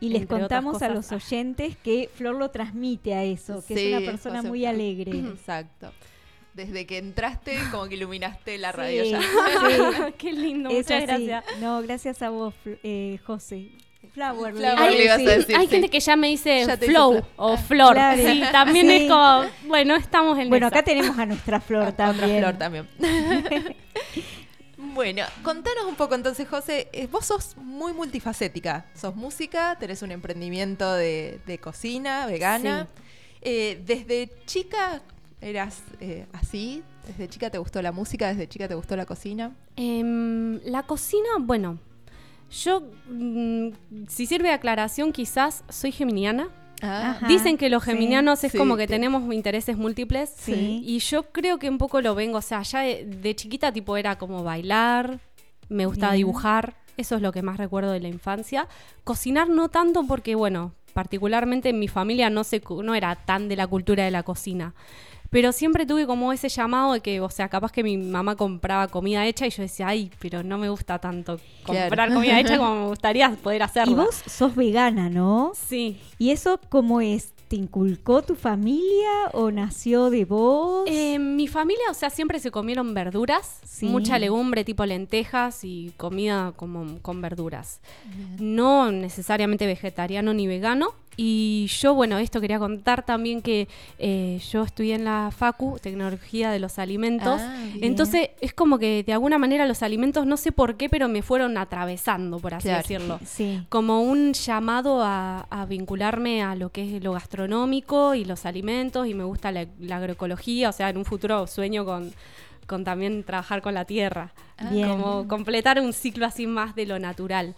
Y les contamos a los oyentes que Flor lo transmite a eso, que Sí, es una persona muy alegre. Exacto. Desde que entraste, como que iluminaste la radio Sí, ya. sí. Qué lindo, Es muchas así. gracias. No, gracias a vos, eh, José. Flower. Flower, le ibas a decir. Hay sí. gente que ya me dice Ya te dice flow Flor. o Ah, flor. claro. Sí, también Sí. es como, bueno, estamos en Bueno, esa. acá tenemos a nuestra Flor también. flor también. bueno, contanos un poco entonces, José. eh, Vos sos muy multifacética. Sos música, tenés un emprendimiento de, de cocina vegana. Eh, desde chica eras eh, así. Desde chica te gustó la música, desde chica te gustó la cocina. Em, la cocina, bueno, yo, mm, si sirve de aclaración, quizás soy geminiana. Ajá, Dicen que los sí, geminianos es sí, como que te- tenemos intereses múltiples. Sí. Y yo creo que un poco lo vengo, o sea, ya de, de chiquita tipo era como bailar, me gustaba Bien. dibujar, eso es lo que más recuerdo de la infancia. Cocinar no tanto porque, bueno, particularmente en mi familia no, se, no era tan de la cultura de la cocina. Pero siempre tuve como ese llamado de que, o sea, capaz que mi mamá compraba comida hecha y yo decía, ay, pero no me gusta tanto comprar Claro. comida hecha como me gustaría poder hacerla. Y vos sos vegana, ¿no? Sí. ¿Y eso cómo es? ¿Te inculcó tu familia o nació de vos? Eh, mi familia, o sea, siempre se comieron verduras, Sí. mucha legumbre tipo lentejas y comida como con verduras. No necesariamente vegetariano ni vegano. Y yo, bueno, esto quería contar también que eh, yo estudié en la Facu, Tecnología de los Alimentos. Ah. Entonces es como que de alguna manera los alimentos, no sé por qué, pero me fueron atravesando, por así Claro. decirlo Sí. como un llamado a, a vincularme a lo que es lo gastronómico y los alimentos y me gusta la, la agroecología, o sea, en un futuro sueño con, con también trabajar con la tierra, Bien. como completar un ciclo así más de lo natural.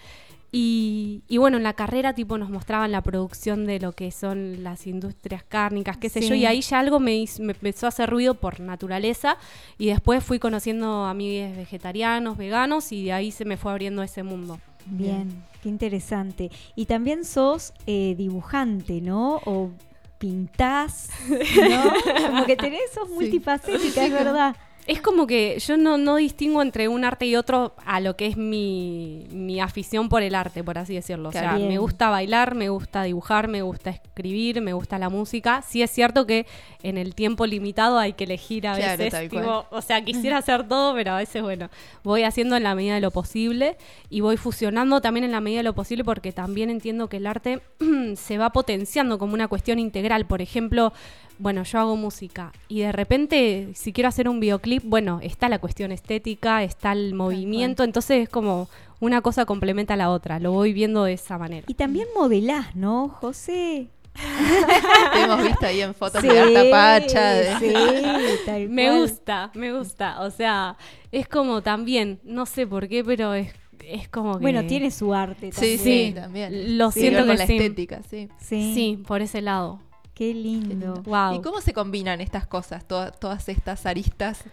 Y, y bueno, en la carrera tipo nos mostraban la producción de lo que son las industrias cárnicas, qué sé yo, y ahí ya algo me, hizo- me empezó a hacer ruido por naturaleza y después fui conociendo amigos vegetarianos, veganos y de ahí se me fue abriendo ese mundo. Bien, qué interesante. Y también sos eh, dibujante, ¿no? O pintás, ¿no? Como que tenés, sos multifacética, es verdad. Es como que yo no, no distingo entre un arte y otro a lo que es mi, mi afición por el arte, por así decirlo. O sea, me gusta bailar, me gusta dibujar, me gusta escribir, me gusta la música. Sí es cierto que en el tiempo limitado hay que elegir a Claro, veces. tipo, o sea, quisiera hacer todo, pero a veces, bueno, voy haciendo en la medida de lo posible y voy fusionando también en la medida de lo posible porque también entiendo que el arte se va potenciando como una cuestión integral. Por ejemplo, bueno, yo hago música y de repente, si quiero hacer un videoclip, bueno, está la cuestión estética, está el movimiento, entonces es como una cosa complementa a la otra, lo voy viendo de esa manera. Y también modelás, ¿no, José? Te hemos visto ahí en fotos Sí, de Arta Pacha. de- sí, tal Me cual. gusta, me gusta, o sea, es como también, no sé por qué, pero es, es como que... Bueno, tiene su arte Sí, también. sí, también. Lo Sí, siento con que la sí. estética, sí. Sí. Sí, por ese lado. Qué lindo. Wow. ¿Y cómo se combinan estas cosas, toda- todas estas aristas?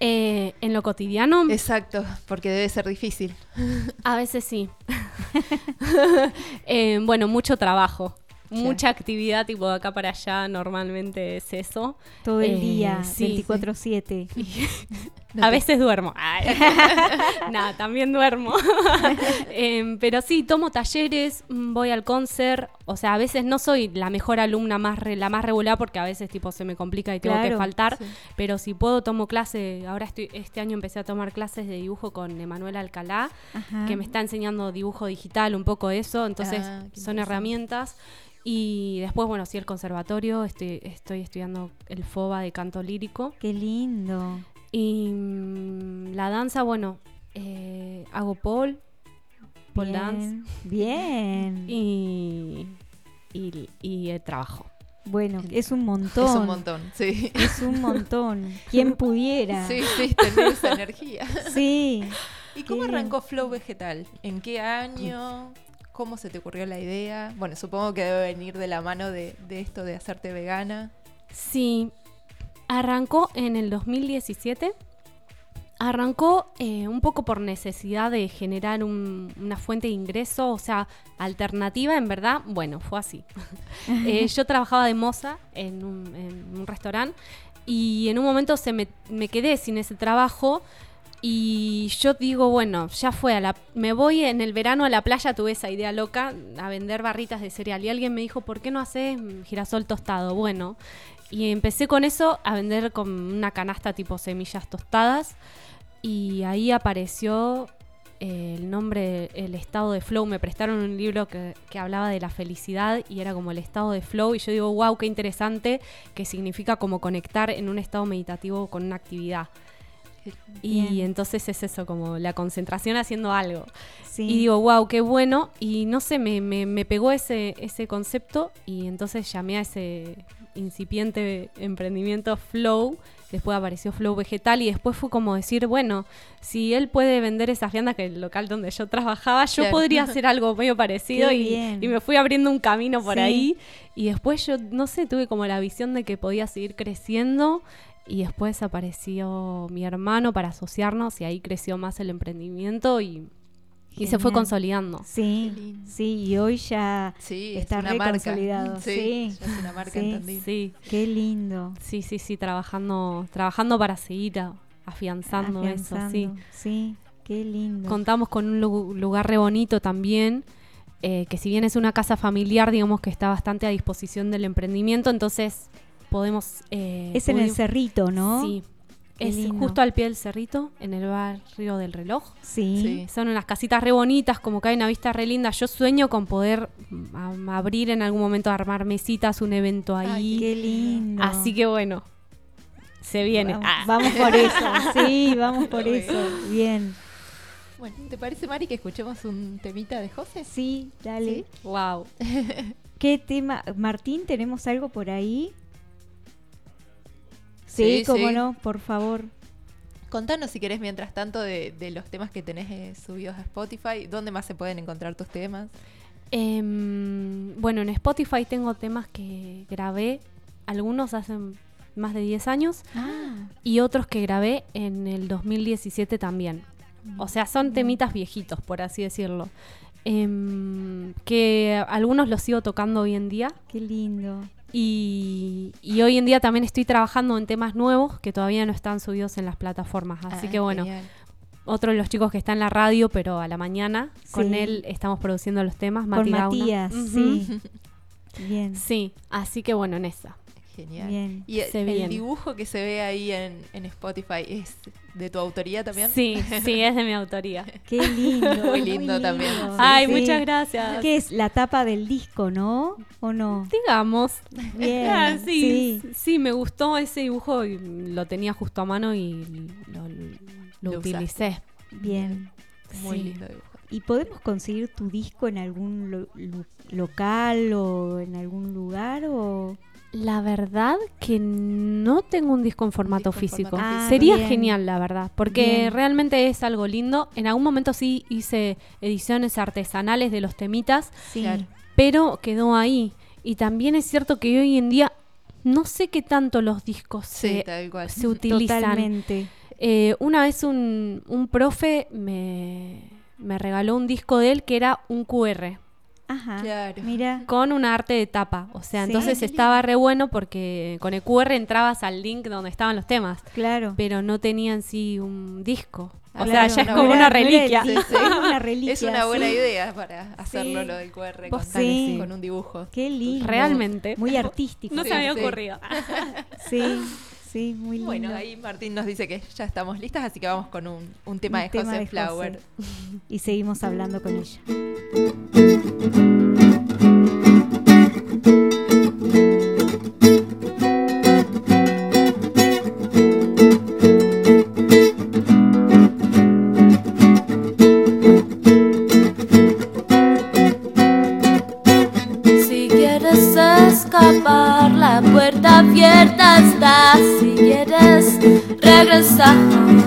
Eh, en lo cotidiano, Exacto, porque debe ser difícil. a veces sí. Eh, bueno, mucho trabajo. Mucha actividad, tipo de acá para allá, normalmente es eso. Todo el Eh, día, sí. 24-7. A veces duermo. Nada, también duermo. Em, pero sí, tomo talleres, mm, voy al concert. O sea, a veces no soy la mejor alumna, más re- la más regular, porque a veces tipo se me complica y tengo que faltar. sí. Pero si puedo, tomo clase. Ahora estoy, este año empecé a tomar clases de dibujo con Emanuel Alcalá, Ajá. que me está enseñando dibujo digital, un poco eso. Entonces, Ah, son herramientas. Y después, bueno, sí, el conservatorio. Estoy, estoy estudiando el FOBA de canto lírico. Qué lindo. Y mm, la danza, bueno, eh, hago pole, pole Bien, dance Bien. y, y, y, eh, trabajo. Bueno, es un montón. Es un montón, sí. Es un montón. ¿Quién pudiera? Sí, sí, tener esa energía. Sí. ¿Y cómo arrancó Flow Vegetal? ¿En qué año? ¿Cómo se te ocurrió la idea? Bueno, supongo que debe venir de la mano de, de esto de hacerte vegana. Sí, arrancó en el 2017. Arrancó eh, un poco por necesidad de generar un- una fuente de ingreso, o sea, alternativa, en verdad, bueno, fue así. Eh, yo trabajaba de moza en un, en un restaurante y en un momento se me, me quedé sin ese trabajo Y yo digo, bueno, ya fue, a la, me voy en el verano a la playa, tuve esa idea loca, a vender barritas de cereal. Y alguien me dijo, ¿por qué no haces girasol tostado? Bueno, y empecé con eso a vender con una canasta tipo semillas tostadas. Y ahí apareció eh, el nombre, el estado de flow. Me prestaron un libro que, que hablaba de la felicidad y era como el estado de flow. Y yo digo, wow, qué interesante, que significa como conectar en un estado meditativo con una actividad. Y entonces es eso, como la concentración haciendo algo. Sí. Y digo, wow, qué bueno. Y no sé, me, me- me pegó ese, ese concepto y entonces llamé a ese incipiente emprendimiento Flow. Después apareció Flow Vegetal y después fue como decir, bueno, si él puede vender esas viandas, que el local donde yo trabajaba, yo Claro. podría hacer algo medio parecido y, y me fui abriendo un camino por Sí. ahí. Y después yo, no sé, tuve como la visión de que podía seguir creciendo. Y después apareció mi hermano para asociarnos y ahí creció más el emprendimiento y, y se fue consolidando. Sí, sí, y hoy ya Sí, es está una re marca. consolidado. Sí, Sí, ya es una marca sí. Sí, Qué lindo. sí, sí, sí, trabajando, trabajando para seguir a- afianzando, eso, sí. Sí, qué lindo. Contamos con un lu- lugar re bonito también, eh, que si bien es una casa familiar, digamos que está bastante a disposición del emprendimiento, entonces podemos... eh, es en el cerrito, ¿no? Sí. Qué Es lindo. justo al pie del cerrito, en el barrio del reloj. Sí. Sí. Son unas casitas re bonitas, como que hay una vista re linda. Yo sueño con poder mm, abrir en algún momento, armar mesitas, un evento ahí. Ay, Qué lindo. Así que bueno, se viene. Vamos, Ah. vamos por eso, sí, vamos por eso. Bien. Bueno, ¿te parece, Mari, que escuchemos un temita de José? Sí, dale. Sí. Wow. ¿Qué tema? Martín, ¿tenemos algo por ahí? Sí, Sí, cómo sí. no, por favor. Contanos si querés, mientras tanto, de, de los temas que tenés eh, subidos a Spotify. ¿Dónde más se pueden encontrar tus temas? Em, bueno, en Spotify tengo temas que grabé, algunos hacen más de 10 años Ah, y otros que grabé en el 2017 también. O sea, son temitas viejitos, por así decirlo. Em, que algunos los sigo tocando hoy en día. qué lindo. Y, y hoy en día también estoy trabajando en temas nuevos que todavía no están subidos en las plataformas. Así Ah, que bueno, genial. otro de los chicos que está en la radio, pero a la mañana, con él estamos produciendo los temas. Con Mati. Matías, sí. Bien. Sí, así que bueno, en esa. Genial. Bien. ¿Y el, Se el viene. dibujo que se ve ahí en, en Spotify es de tu autoría también? Sí, sí, es de mi autoría. Qué lindo. Muy lindo también. Sí. Ay, Sí. muchas gracias. ¿Qué es la tapa del disco, no? ¿O no? Digamos. Bien. Ah, sí, sí. sí, me gustó ese dibujo y lo tenía justo a mano y lo, lo Lo utilicé. Bien. Muy Sí. lindo dibujo. ¿Y podemos conseguir tu disco en algún lo- local o en algún lugar o La verdad que no tengo un disco en formato disco en físico. formato Ah, Sería bien. genial, la verdad, porque Bien. realmente es algo lindo. En algún momento sí hice ediciones artesanales de los temitas, sí? Claro. pero quedó ahí. Y también es cierto que hoy en día no sé qué tanto los discos Sí, se utilizan. Totalmente. Eh, una vez un, un profe me, me regaló un disco de él que era un QR Ajá. Claro. Mira. con una arte de tapa. O sea, Sí. entonces estaba re bueno porque con el QR entrabas al link donde estaban los temas, Claro. pero no tenía en sí un disco. O sea, ya es como una reliquia. Sí, disco, sí. es una reliquia. Es una buena sí. idea para hacerlo Sí. lo del QR con, sí. con un dibujo. Qué lindo. Realmente. Muy artístico. No Sí, se me había sí. ocurrido. Sí, sí, muy lindo. Bueno, ahí Martín nos dice que ya estamos listas, así que vamos con un, un tema Un de tema José de Flower. José. Y seguimos hablando con ella. regressar.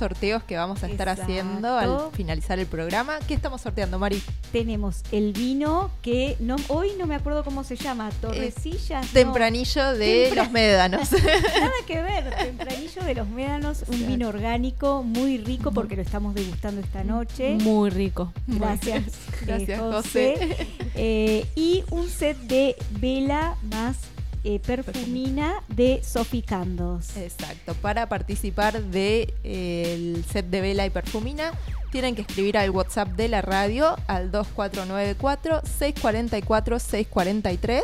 Sorteos que vamos a estar Exacto. haciendo al finalizar el programa. ¿Qué estamos sorteando, Mari? Tenemos el vino que no, hoy no me acuerdo cómo se llama, Torrecillas. no. Tempranillo de los médanos. Nada que ver, Tempranillo de los Médanos, un vino orgánico muy rico porque lo estamos degustando esta noche. Muy rico. Gracias, eh, Gracias, José. Eh, y un set de vela más eh, perfumina de Sophie Candos. Exacto. Para participar del set de vela y perfumina, tienen que escribir al WhatsApp de la radio al 2494-644-643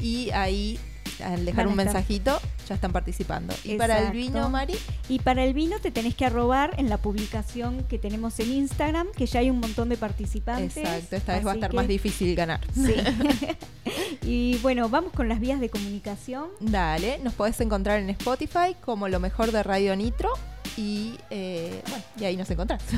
y ahí, al dejar un mensajito, ya están participando. Y para el vino, Mari, Y para el vino te tenés que arrobar en la publicación que tenemos en Instagram, que ya hay un montón de participantes. exacto, esta vez va a estar que- más difícil ganar. Sí. y bueno, vamos con las vías de comunicación. Dale, nos podés encontrar en Spotify como lo mejor de Radio Nitro y, eh, bueno, y ahí nos encontrás.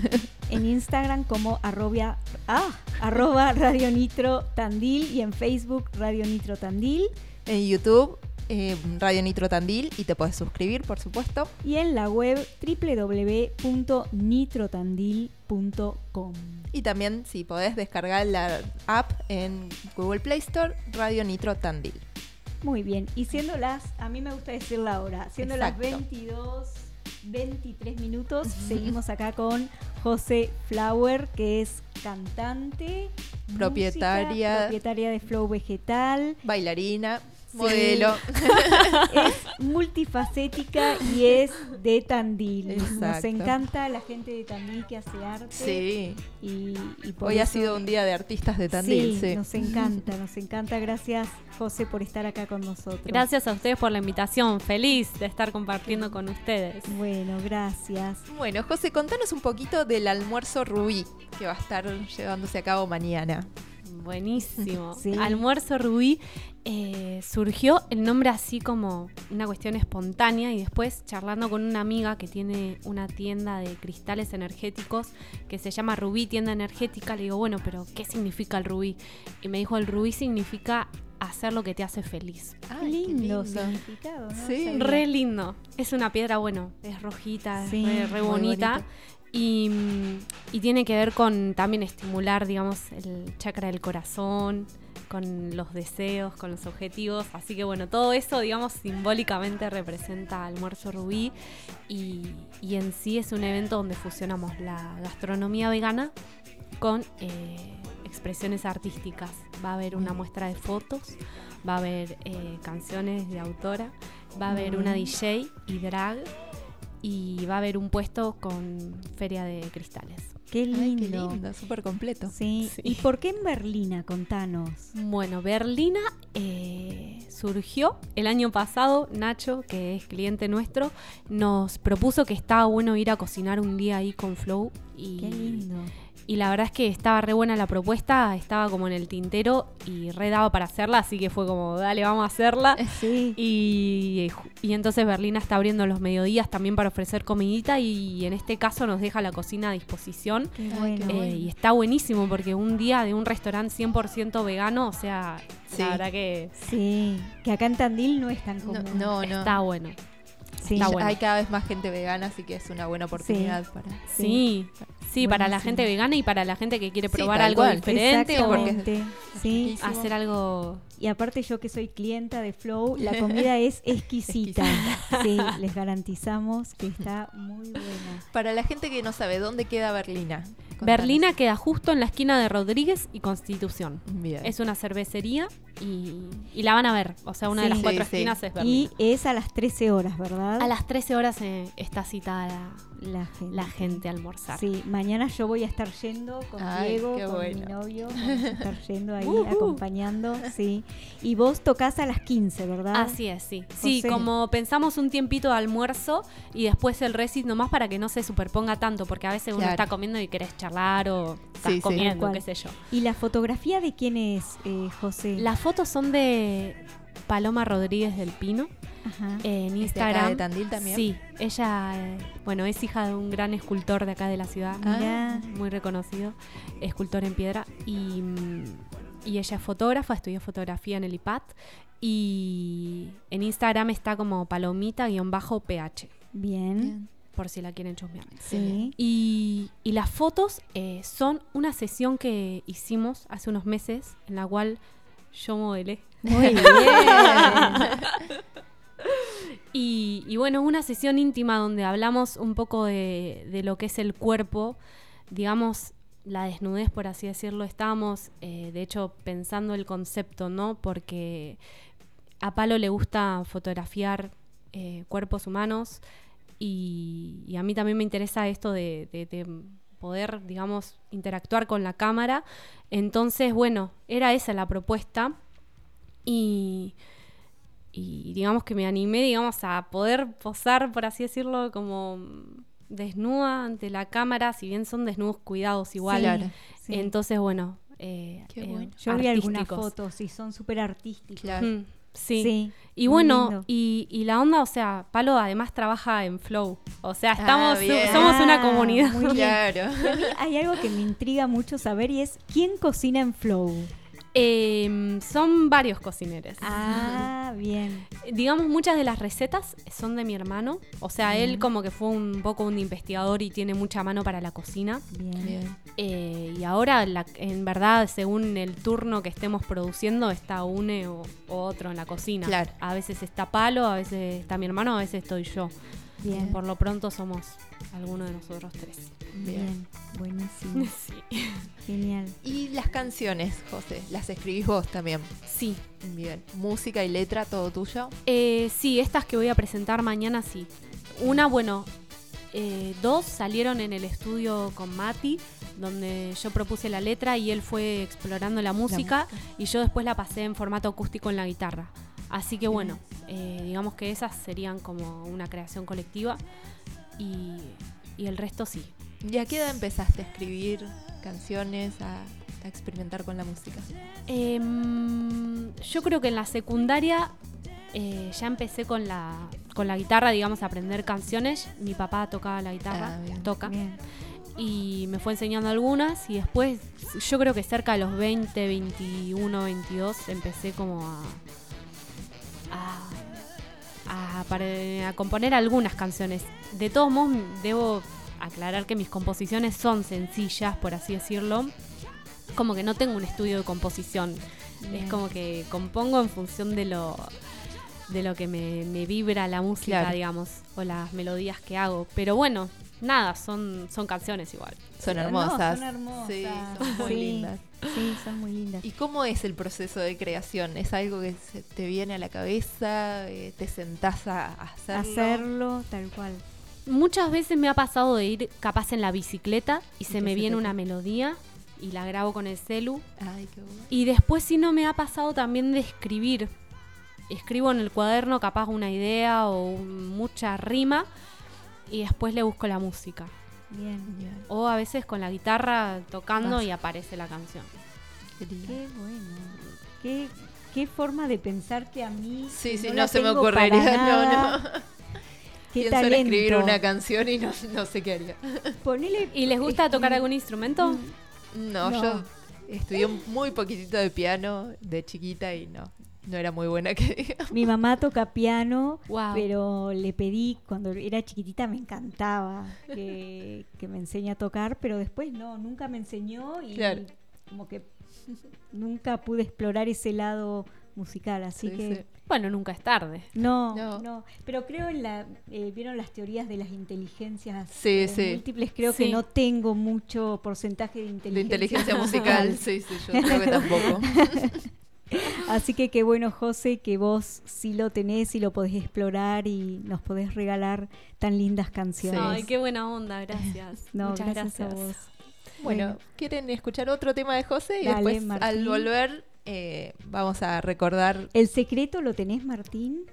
En Instagram como arrobia, ah, arroba Radio Nitro Tandil y en Facebook Radio Nitro Tandil. En YouTube, eh, Radio Nitro Tandil y te podés suscribir, por supuesto. Y en la web www.nitrotandil.com. Y también, si podés descargar la app en Google Play Store, Radio Nitro Tandil. Muy bien, y siendo las, a mí me gusta decir la hora, siendo las Exacto. 22, 23 minutos, seguimos acá con José Flower, que es cantante, Propietaria. música, propietaria de Flow Vegetal, Bailarina. Modelo. es multifacética y es de Tandil. Nos encanta la gente de Tandil que hace arte. Sí. Y, y por Hoy ha sido un día de artistas de Tandil, sí. Nos encanta, nos encanta. Gracias, José, por estar acá con nosotros. Gracias a ustedes por la invitación. Feliz de estar compartiendo con ustedes. Bueno, gracias. Bueno, José, contanos un poquito del almuerzo Rubí que va a estar llevándose a cabo mañana. Buenísimo. Sí. Almuerzo Rubí eh, surgió el nombre así como una cuestión espontánea y después charlando con una amiga que tiene una tienda de cristales energéticos que se llama Rubí Tienda Energética, le digo, bueno, pero ¿qué significa el rubí? Y me dijo, el rubí significa hacer lo que te hace feliz. Qué lindo, significado, ¿no? Sí. Re lindo. Es una piedra, bueno, es rojita, es re, re muy bonita. Y, mm, y tiene que ver con también estimular, digamos, el chakra del corazón, con los deseos, con los objetivos. Así que bueno, todo eso, digamos, simbólicamente representa Almuerzo Rubí. Y, y en sí es un evento donde fusionamos la gastronomía vegana con eh, expresiones artísticas. Va a haber una muestra de fotos, va a haber eh, canciones de autora, va a haber una Bien. DJ y drag y va a haber un puesto con feria de cristales. Qué Ay, lindo. qué lindo, súper completo. Sí. Sí. ¿Y por qué en Berlina? Contanos. Bueno, Berlina eh, surgió el año pasado. Nacho, que es cliente nuestro, nos propuso que estaba bueno ir a cocinar un día ahí con Flow. Y, Qué lindo. Y la verdad es que estaba re buena la propuesta, estaba como en el tintero y re daba para hacerla, así que fue como, dale, vamos a hacerla. Sí. Y, y entonces Berlina está abriendo los mediodías también para ofrecer comidita y en este caso nos deja la cocina a disposición. Qué bueno. Eh, y está buenísimo porque un día de un restaurante 100% vegano, o sea, Sí. la verdad que Sí. Que acá en Tandil no es tan común. No, no, no. está bueno. Sí. Bueno. Hay cada vez más gente vegana, así que es una buena oportunidad para. Sí, sí, para la gente vegana y para la gente que quiere Sí, probar algo cual. diferente o. Sí. hacer algo. Y aparte yo que soy clienta de Flow, la comida es exquisita. Sí, les garantizamos que está muy buena. Para la gente que no sabe, ¿dónde queda Berlina? Berlina queda justo en la esquina de Rodríguez y Constitución. Bien. Es una cervecería y, y la van a ver. O sea, una de las cuatro Sí, sí. esquinas es Y Berlina. es a las 13 horas, ¿verdad? A las 13 horas eh, está citada la, gente. la gente a almorzar. Sí, mañana yo voy a estar yendo con Ay, Diego, con mi novio. Vamos a estar yendo ahí, acompañando, sí. Y vos tocas a las 15, ¿verdad? Así es, sí. Sí, como pensamos un tiempito de almuerzo y después el recit nomás para que no se superponga tanto, porque a veces uno está comiendo y querés charlar o estás Sí, comiendo, qué sé yo. ¿Y la fotografía de quién es, eh, José? Las fotos son de Paloma Rodríguez del Pino. Ajá. En ¿Es de acá Instagram. de Tandil también? Sí, ella, eh, bueno, es hija de un gran escultor de acá de la ciudad, Mirá. muy reconocido, escultor en piedra, y, y ella es fotógrafa, estudió fotografía en el IPAT, y en Instagram está como palomita-ph, Bien. por si la quieren chusmear. Sí. Y, y las fotos eh, son una sesión que hicimos hace unos meses, en la cual yo modelé. Muy bien. Y, y bueno, una sesión íntima donde hablamos un poco de, de lo que es el cuerpo, digamos, la desnudez, por así decirlo. Estábamos, eh, de hecho, pensando el concepto, ¿no? Porque a Palo le gusta fotografiar eh, cuerpos humanos y, y a mí también me interesa esto de, de- de poder, digamos, interactuar con la cámara. Entonces, bueno, era esa la propuesta y, y digamos que me animé, digamos, a poder posar, por así decirlo, como desnuda ante la cámara, si bien son desnudos cuidados igual. claro. Sí. Entonces, bueno, eh, Qué eh, bueno. Yo vi algunas fotos y son súper artísticas. Claro. Mm, sí. Sí, Y bueno, y, y la onda, o sea, Palo además trabaja en Flow. O sea, estamos, Ah, bien. somos una Ah, comunidad. muy bien. Claro. Y a mí hay algo que me intriga mucho saber y es ¿quién cocina en Flow? Em, son varios cocineros. Ah, bien. Digamos, muchas de las recetas son de mi hermano. O sea, él como que fue un poco un investigador y tiene mucha mano para la cocina. Bien. Bien. Eh, y ahora, la- en verdad, según el turno que estemos produciendo, está une o, o otro en la cocina. Claro. A veces está Palo, a veces está mi hermano, a veces estoy yo. Bien. Por lo pronto somos alguno de nosotros tres. Bien. Bien. Buenísimo. Sí. Genial. Y las canciones, José, las escribís vos también. Sí. Bien. Música y letra, todo tuyo. Eh, sí, estas que voy a presentar mañana sí. Una, bueno, eh, dos salieron en el estudio con Mati, donde yo propuse la letra y él fue explorando la música, y yo después la pasé en formato acústico en la guitarra. Así que bueno, eh, digamos que esas serían como una creación colectiva y, y el resto sí. ¿Y a qué edad empezaste a escribir canciones, a, a experimentar con la música? Em, yo creo que en la secundaria eh, ya empecé con la, con la guitarra, digamos, a aprender canciones. Mi papá tocaba la guitarra, Ah, bien. toca. Bien. Y me fue enseñando algunas y después, yo creo que cerca de los 20, 21, 22, empecé como a... a, a pare- a componer algunas canciones. De todos modos, debo aclarar que mis composiciones son sencillas, por así decirlo. Como que no tengo un estudio de composición. Bien. Es como que compongo en función de lo de lo que me, me vibra la música, Claro. digamos, o las melodías que hago. Pero bueno, nada, son, son canciones igual. Son No, hermosas. son hermosas. Sí, son muy Sí. lindas. Sí, son muy lindas. ¿Y cómo es el proceso de creación? ¿Es algo que se te viene a la cabeza? Eh, ¿Te sentás a hacerlo? Hacerlo tal cual. Muchas veces me ha pasado de ir capaz en la bicicleta y se me se viene una melodía y la grabo con el celu. Ay, qué bueno. Y después si no me ha pasado también de escribir. Escribo en el cuaderno capaz una idea o un- mucha rima y después le busco la música. Bien. Bien. O a veces con la guitarra tocando y aparece la canción. Qué bueno. Qué, qué forma de pensar que a mí. Sí, sí, no, se me ocurriría. No, nada. no. Qué Pienso en escribir una canción y no, no sé qué haría. Ponele. ¿Y les gusta tocar algún instrumento? No, No. yo estudié muy poquitito de piano de chiquita y no. No era muy buena que digamos. Mi mamá toca piano, Wow. pero le pedí, cuando era chiquitita me encantaba que, que me enseñe a tocar, pero después no, nunca me enseñó y Claro. como que nunca pude explorar ese lado musical, así Sí, que... sí. Bueno, nunca es tarde. No, No. no, pero creo en la, eh, vieron las teorías de las inteligencias Sí, eh, sí. múltiples, creo Sí. que no tengo mucho porcentaje de De inteligencia, inteligencia musical, sí, sí, yo creo que tampoco. Así que qué bueno, José, que vos sí lo tenés y lo podés explorar y nos podés regalar tan lindas canciones. Ay, qué buena onda, gracias. No, Muchas gracias, gracias. a vos. Bueno, ¿quieren escuchar otro tema de José? Y Dale, después, al Martín. volver, eh, vamos a recordar. ¿El secreto lo tenés, Martín?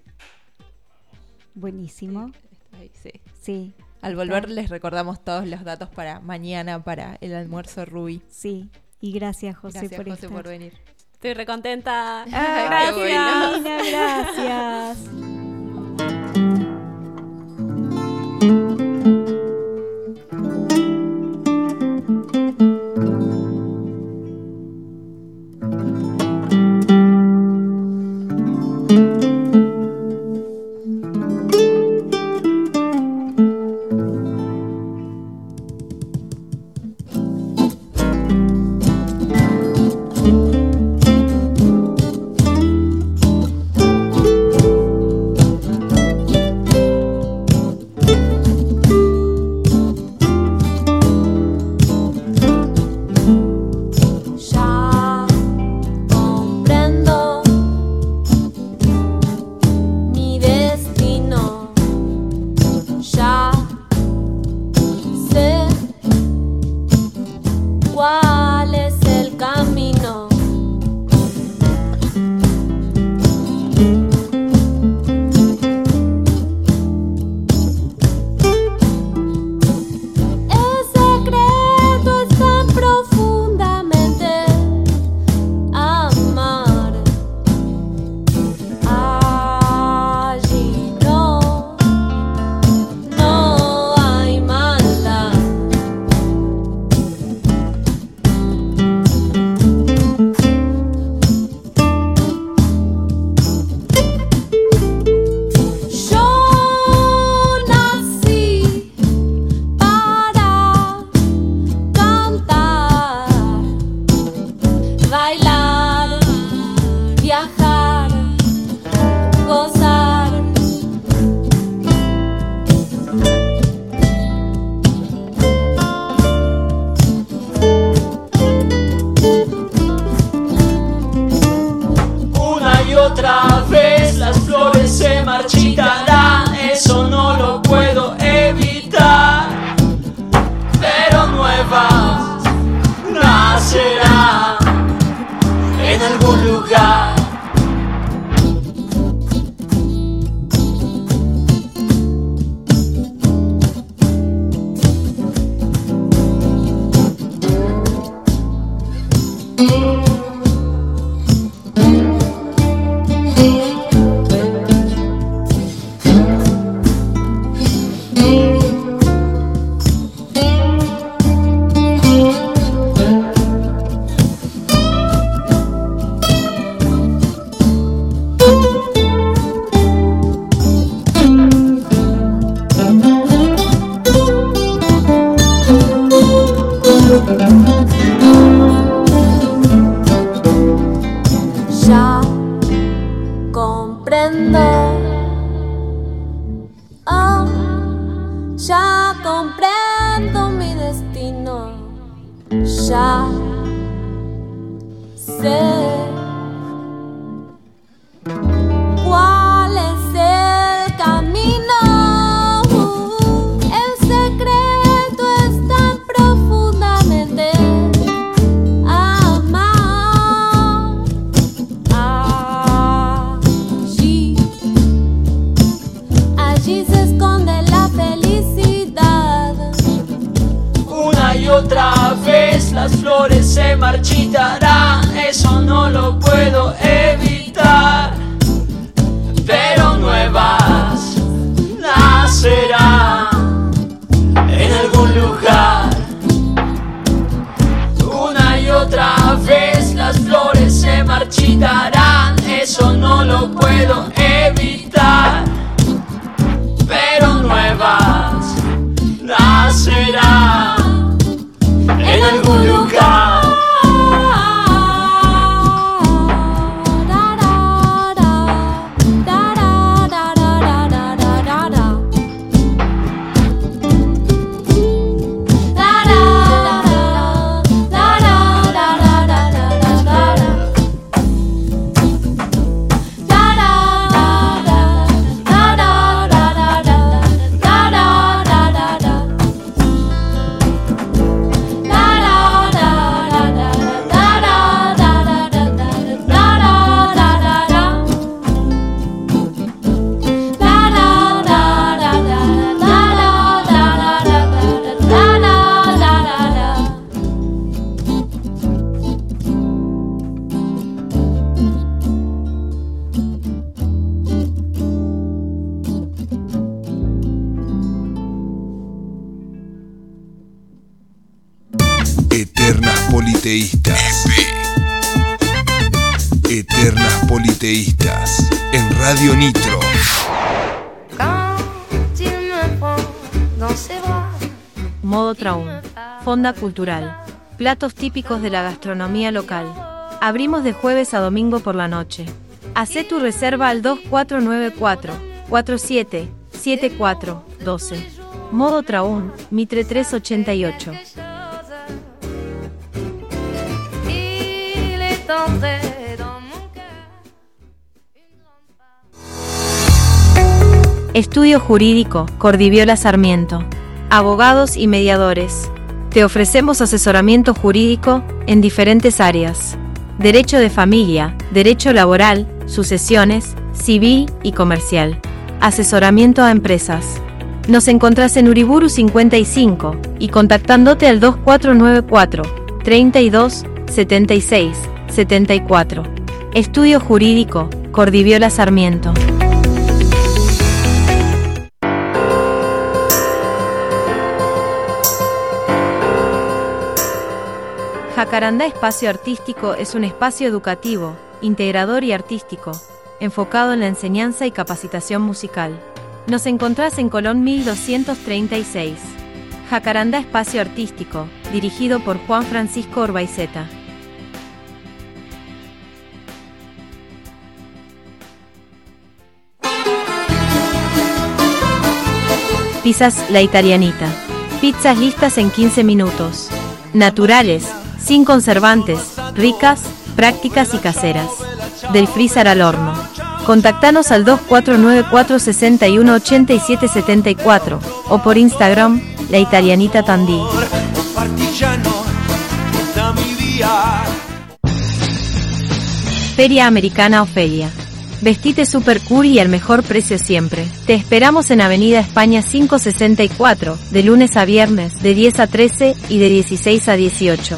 Buenísimo. Ahí, sí. Sí. Al Está. volver, les recordamos todos los datos para mañana, para el almuerzo Ruby. Sí. Y gracias, José, Gracias, por José, estar. por venir. Estoy recontenta. Ah, gracias. bueno. Gracias. Politeístas. Eternas politeístas. En Radio Nitro. Modo Traum. Fonda Cultural. Platos típicos de la gastronomía local. Abrimos de jueves a domingo por la noche. Hacé tu reserva al 2494 47 74 12. Modo Traum, Mitre 388. Estudio Jurídico, Cordiviola Sarmiento. Abogados y mediadores. Te ofrecemos asesoramiento jurídico en diferentes áreas. Derecho de familia, derecho laboral, sucesiones, civil y comercial. Asesoramiento a empresas. Nos encontrás en Uriburu 55 y contactándote al 2494 32 76 74. Estudio Jurídico, Cordiviola Sarmiento. Jacarandá Espacio Artístico es un espacio educativo, integrador y artístico, enfocado en la enseñanza y capacitación musical. Nos encontrás en Colón 1236. Jacarandá Espacio Artístico, dirigido por Juan Francisco Orbaizeta. Pizzas La Italianita. Pizzas listas en 15 minutos. Naturales, sin conservantes, ricas, prácticas y caseras. Del freezer al horno. Contactanos al 2494 61 87 74 o por Instagram La Italianita Tandí. Feria Americana Ofelia. Vestite super cool y al mejor precio siempre. Te esperamos en Avenida España 564, de lunes a viernes, de 10 a 13 y de 16 a 18.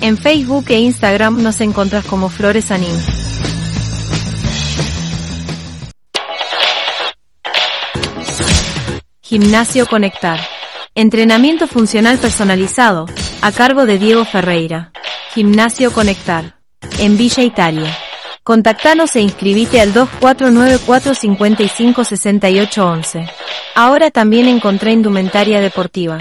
En Facebook e Instagram nos encontrás como Flores Anim. Gimnasio Conectar. Entrenamiento funcional personalizado, a cargo de Diego Ferreira. Gimnasio Conectar. En Villa Italia. Contactanos e inscribite al 2494 55 68 11. Ahora también encontré indumentaria deportiva.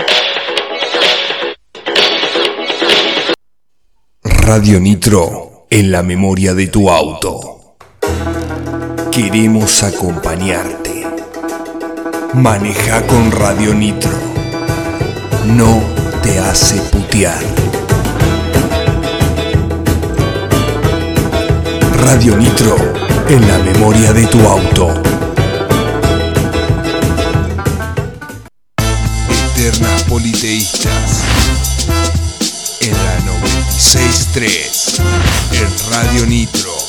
Radio Nitro en la memoria de tu auto. Queremos acompañarte. Maneja con Radio Nitro. No te hace putear. Radio Nitro en la memoria de tu auto. Eternas politeístas. En la 96.3. En Radio Nitro.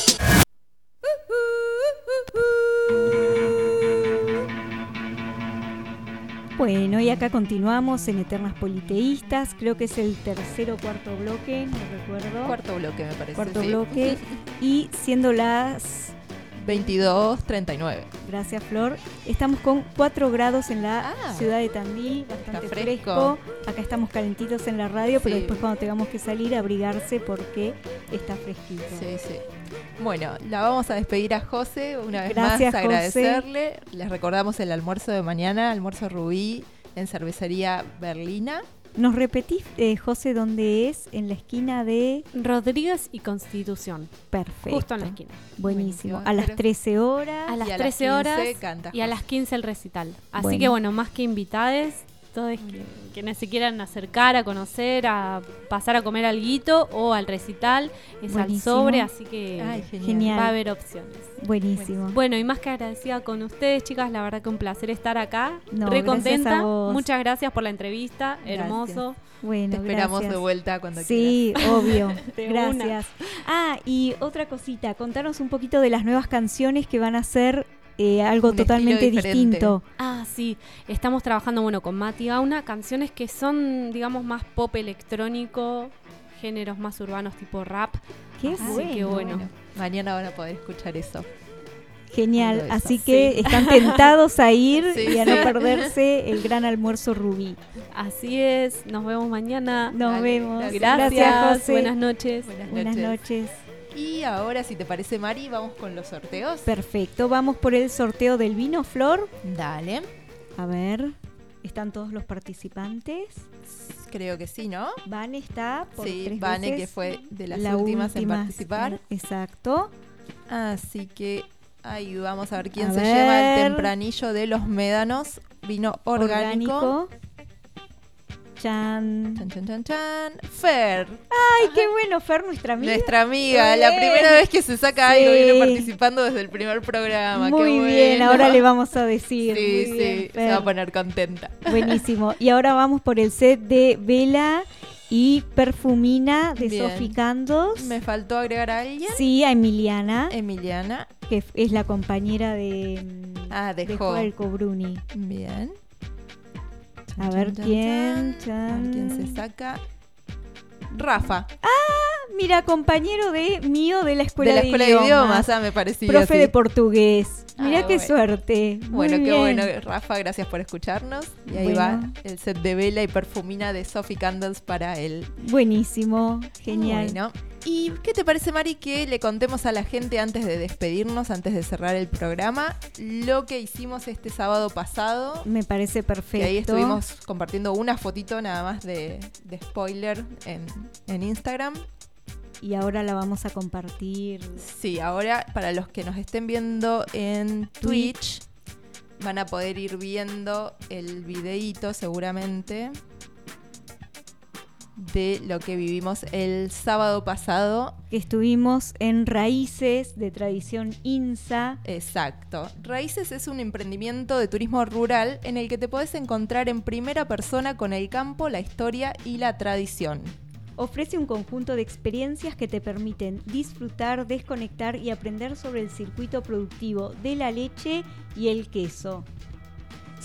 Y acá continuamos en Eternas Politeístas. Creo que es el tercer o cuarto bloque, no recuerdo. Cuarto bloque, me parece. Cuarto sí. bloque. Y siendo las 22.39. Gracias, Flor. Estamos con 4 grados en la Ah. ciudad de Tandil, bastante fresco. fresco. Acá estamos calentitos en la radio, pero después cuando tengamos que salir, abrigarse porque está fresquito. Sí, sí. Bueno, la vamos a despedir a José una vez Gracias, más, José. agradecerle. Les recordamos el almuerzo de mañana, almuerzo Rubí en cervecería Berlina. ¿Nos repetís, eh, José, dónde es? En la esquina de... Rodríguez y Constitución. Perfecto. Justo en la esquina. Buenísimo. Buenísimo. A las Pero- 13 horas. A las Y a las 13 15 horas canta y a las 15 el recital. Así Bueno. que bueno, más que invitades, todos que, quienes se quieran acercar a conocer, a pasar a comer alguito o al recital, es al Buenísimo. sobre, así que Ay, genial. Genial. va a haber opciones. Buenísimo. Bueno, y más que agradecida con ustedes, chicas, la verdad que un placer estar acá. No, Re gracias contenta. a vos. Muchas gracias por la entrevista, Gracias. hermoso. Bueno, Te esperamos gracias. de vuelta cuando Sí, obvio. De una. Gracias. Ah, y otra cosita, contanos un poquito de las nuevas canciones que van a ser eh, algo Un totalmente distinto. Ah, sí, estamos trabajando bueno con Mati Gauna, canciones que son, digamos, más pop electrónico, géneros más urbanos tipo rap. Qué Así bueno. que bueno. Mañana van a poder escuchar eso. Genial, eso, así que sí. están tentados a ir Sí, y a no perderse el gran almuerzo rubí. Así es, nos vemos mañana. Nos Dale, vemos. Gracias, Gracias, José. buenas noches. Buenas Buenas noches. Y ahora, si te parece, Mari, vamos con los sorteos. Perfecto, vamos por el sorteo del vino Flor. Dale. A ver, ¿están todos los participantes? Creo que sí, ¿no? Vane está por Sí, tres Vane, veces que fue de las la últimas en participar. Exacto. Así que ahí vamos a ver quién A se lleva el tempranillo de los médanos. Vino orgánico. Chan. Chan, chan, chan, chan. Fer, Ay, qué bueno, Fer, nuestra amiga. nuestra amiga. La primera vez que se saca Sí. algo, viene participando desde el primer programa. Muy qué bien, bueno. ahora le vamos a decir. Sí, Muy sí, bien, se va a poner contenta. Buenísimo. Y ahora vamos por el set de Vela y Perfumina de Bien. Sofi Candos. Me faltó agregar a alguien. Sí, a Emiliana, Emiliana. que es la compañera de, Ah, de dejó. Joelco Bruni. Bien. A ver Chan, quién. chan. A ver quién se saca. Rafa, Mira, compañero de mío de la escuela de la de, Escuela de Idiomas. Ah, me parecía Profe así. de portugués. Mira Ah, qué bueno. suerte. Muy Bueno, qué bien. bueno, Rafa, gracias por escucharnos. Y ahí Bueno. va el set de vela y perfumina de Sophie Candles para él. Buenísimo, genial. Bueno, ¿y qué te parece, Mari, que le contemos a la gente antes de despedirnos, antes de cerrar el programa, lo que hicimos este sábado pasado? Me parece perfecto. Que ahí estuvimos compartiendo una fotito nada más de, de spoiler en, en Instagram. Y ahora la vamos a compartir. Sí, ahora para los que nos estén viendo en Twitch, van a poder ir viendo el videíto seguramente de lo que vivimos el sábado pasado. Que estuvimos en Raíces de Tradición INSA. Exacto. Raíces es un emprendimiento de turismo rural en el que te puedes encontrar en primera persona con el campo, la historia y la tradición. Ofrece un conjunto de experiencias que te permiten disfrutar, desconectar y aprender sobre el circuito productivo de la leche y el queso.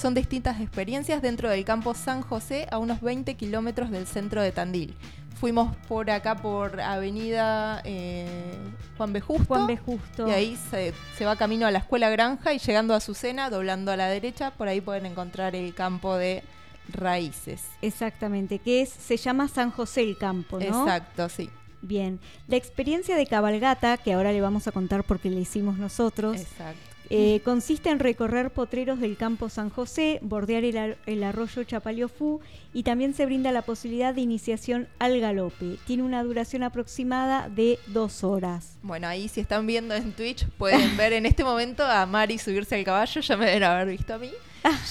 Son distintas experiencias dentro del campo San José a unos 20 kilómetros del centro de Tandil. Fuimos por acá por Avenida eh, Juan B. Justo. Juan B. Justo. Y ahí se, se va camino a la Escuela Granja y llegando a Azucena, doblando a la derecha, por ahí pueden encontrar el campo de raíces. Exactamente, que es, se llama San José el Campo, ¿no? Exacto, sí. Bien, la experiencia de cabalgata, que ahora le vamos a contar porque la hicimos nosotros, Exacto. Eh, consiste en recorrer potreros del campo San José, bordear el, ar- el arroyo Chapaliofú y también se brinda la posibilidad de iniciación al galope. Tiene una duración aproximada de dos horas. Bueno, ahí si están viendo en Twitch pueden ver en este momento a Mari subirse al caballo, ya me deben haber visto a mí.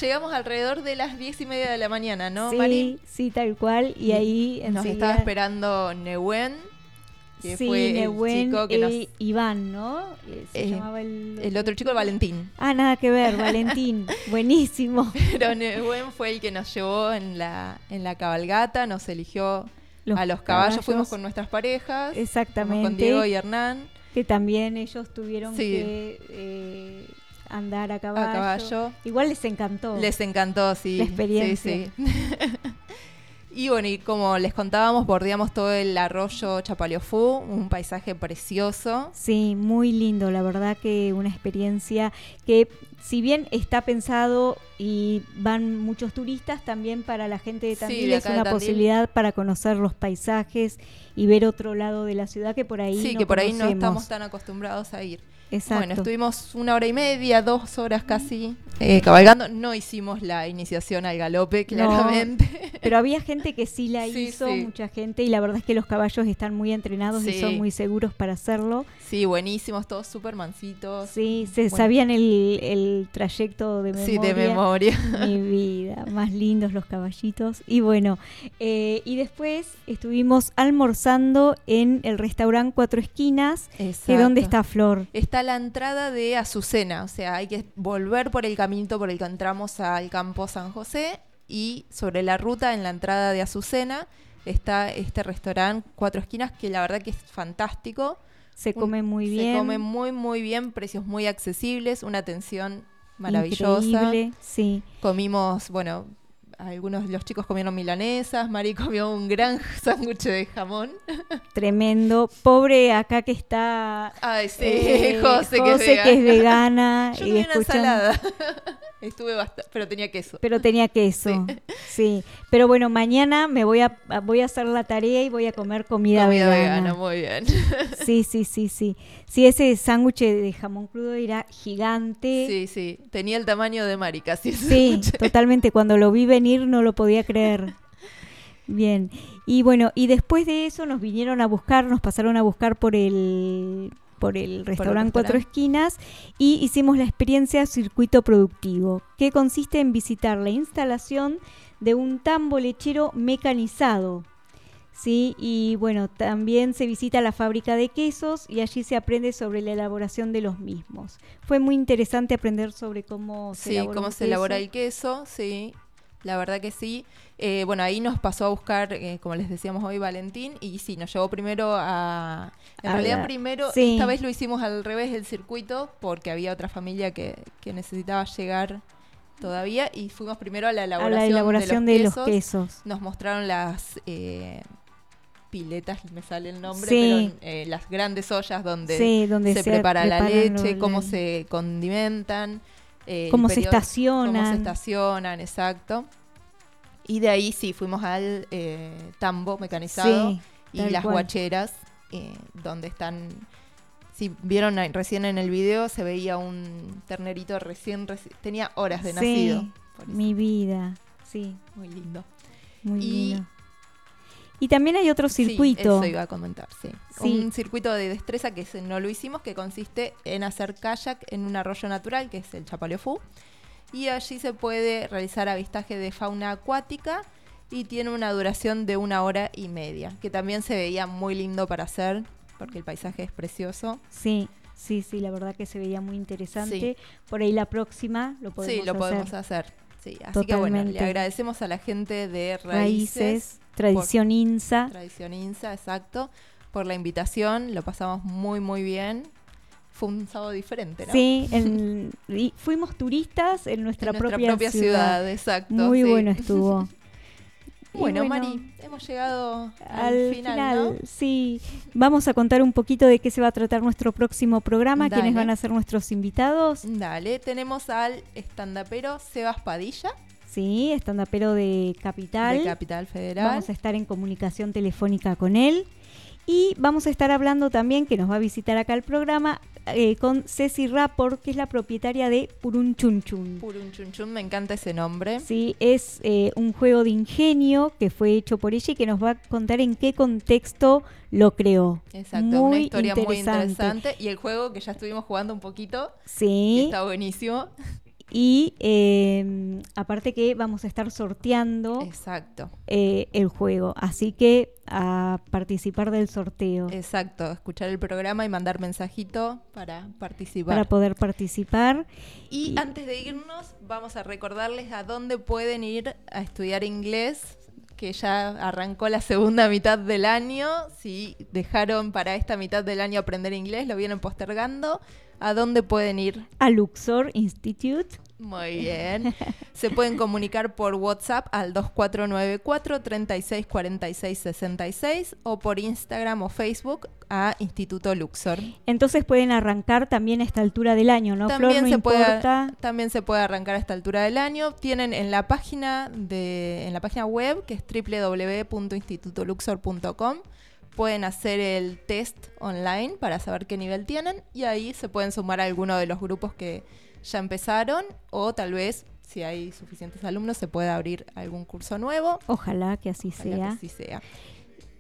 Llegamos alrededor de las diez y media de la mañana, ¿no, sí, Mari? sí, tal cual. Y ahí Nos enseguida- estaba esperando Neuen, que sí, fue Nehuen, el chico que nos... eh, Iván, ¿no? Eh, se Eh, llamaba el, El otro chico, el Valentín. Ah, nada que ver, Valentín. Buenísimo. Pero Neuen fue el que nos llevó en la, en la cabalgata, nos eligió Los a los caballos, caballos. fuimos con nuestras parejas. Exactamente. con Diego y Hernán. Que también ellos tuvieron Sí. que eh, andar a caballo. caballo. Igual les encantó. Les encantó, sí. La experiencia. Sí, sí. y bueno, y como les contábamos, bordeamos todo el arroyo Chapaliofú, un paisaje precioso. Sí, muy lindo, la verdad que una experiencia que si bien está pensado y van muchos turistas, también para la gente de Sí, Tandil de es una Tandil. posibilidad para conocer los paisajes y ver otro lado de la ciudad que por ahí Sí, no que por ahí no estamos tan acostumbrados a ir. Exacto. Bueno, estuvimos una hora y media, dos horas casi eh, cabalgando. No hicimos la iniciación al galope, claramente. No, pero había gente que sí la Sí, hizo, sí. mucha gente, y la verdad es que los caballos están muy entrenados y son muy seguros para hacerlo. Sí, buenísimos, todos súper mansitos. Sí, se Bueno. sabían el, el trayecto de memoria. Sí, de memoria. Mi vida, más lindos los caballitos. Y bueno, eh, y después estuvimos almorzando en el restaurante Cuatro Esquinas, que donde está Flor. Está la entrada de Azucena, o sea, hay que volver por el caminito por el que entramos al campo San José y sobre la ruta en la entrada de Azucena está este restaurante Cuatro Esquinas que la verdad que es fantástico. Se come muy Se bien. come muy muy bien, precios muy accesibles, una atención maravillosa. Increíble, sí. Comimos, bueno, algunos de los chicos comieron milanesas, Mari comió un gran sándwich de jamón. Tremendo. Pobre acá que está. Ay, sí, eh, José, que es José, que es vegana. vegana. Yo y una ensalada. Estuve bastante, pero tenía queso. Pero tenía queso. Sí. Pero bueno, mañana me voy a voy a hacer la tarea y voy a comer comida, Comida vegana. vegana, muy bien. Sí, sí, sí, sí. Sí, ese sándwich de jamón crudo era gigante. Sí, sí, tenía el tamaño de Mari casi. Sí, totalmente. Cuando lo vi venir no lo podía creer. Bien. Y bueno, y después de eso nos vinieron a buscar, nos pasaron a buscar por el por el restaurante Cuatro. Esquinas y hicimos la experiencia Circuito Productivo, que consiste en visitar la instalación de un tambo lechero mecanizado. Sí, y bueno, también se visita la fábrica de quesos y allí se aprende sobre la elaboración de los mismos. Fue muy interesante aprender sobre cómo se Sí, elabora cómo un se elabora el queso, sí. La verdad que sí. Eh, bueno, ahí nos pasó a buscar, eh, como les decíamos hoy, Valentín, y sí, nos llevó primero a... En A realidad primero, sí. esta vez lo hicimos al revés del circuito, porque había otra familia que, que necesitaba llegar todavía, y fuimos primero a la elaboración, elaboración de, de los los quesos. Nos mostraron las... eh, piletas, me sale el nombre, Sí. pero eh, las grandes ollas donde, Sí, donde se, se prepara la leche, cómo se condimentan, eh, Cómo se estacionan. Cómo se estacionan, exacto. Y de ahí sí, fuimos al eh, tambo mecanizado Sí, y las cual. guacheras, eh, donde están... Si vieron recién en el video, se veía un ternerito recién... reci- tenía horas de nacido. Mi vida, sí. Muy lindo. Muy Y- lindo. Y también hay otro Sí, circuito. eso iba a comentar, sí. Sí. Un circuito de destreza que no lo hicimos, que consiste en hacer kayak en un arroyo natural, que es el Chapaleofú. Y allí se puede realizar avistaje de fauna acuática y tiene una duración de una hora y media, que también se veía muy lindo para hacer, porque el paisaje es precioso. Sí, sí, sí, la verdad que se veía muy interesante. Sí. Por ahí la próxima lo podemos sí, lo hacer. podemos hacer. Sí, así que bueno, le Totalmente. agradecemos a la gente de Raíces. Raíces, Tradición por- INSA. Tradición INSA, exacto. Por la invitación, lo pasamos muy, muy bien. Fue un sábado diferente, ¿no? Sí, en- y fuimos turistas en nuestra, En nuestra propia, propia ciudad. ciudad, exacto, Muy sí. bueno estuvo. Y Bueno, Mari, hemos llegado al, al final, final, ¿no? sí. Vamos a contar un poquito de qué se va a tratar nuestro próximo programa, quiénes Dale. van a ser nuestros invitados. Dale, tenemos al estandapero Sebas Padilla, Sí, estandapero de Capital. de Capital Federal. Vamos a estar en comunicación telefónica con él. Y vamos a estar hablando también, que nos va a visitar acá el programa, eh, con Ceci Rapport, que es la propietaria de Purun Chun Chun. Purun Chun Chun, me encanta ese nombre. Sí, es eh, un juego de ingenio que fue hecho por ella y que nos va a contar en qué contexto lo creó. Exacto, muy una historia muy interesante. Y el juego que ya estuvimos jugando un poquito. Sí. está buenísimo. Y eh, aparte que vamos a estar sorteando Exacto. eh, el juego. Así que a participar del sorteo. Exacto, escuchar el programa y mandar mensajito para participar. Para poder participar. Y, antes de irnos, vamos a recordarles a dónde pueden ir a estudiar inglés, que ya arrancó la segunda mitad del año. Si dejaron para esta mitad del año aprender inglés, lo vienen postergando. ¿A dónde pueden ir? A Luxor Institute. Muy bien. Se pueden comunicar por WhatsApp al 2494 36 46 66 o por Instagram o Facebook a Instituto Luxor. Entonces pueden arrancar también a esta altura del año, ¿no, También, Flor? No se puede, también se puede arrancar a esta altura del año. Tienen en la página de en la página web que es www.institutoluxor.com pueden hacer el test online para saber qué nivel tienen y ahí se pueden sumar a alguno de los grupos que ya empezaron o tal vez si hay suficientes alumnos se pueda abrir algún curso nuevo. Ojalá que así Ojalá sea. que así sea.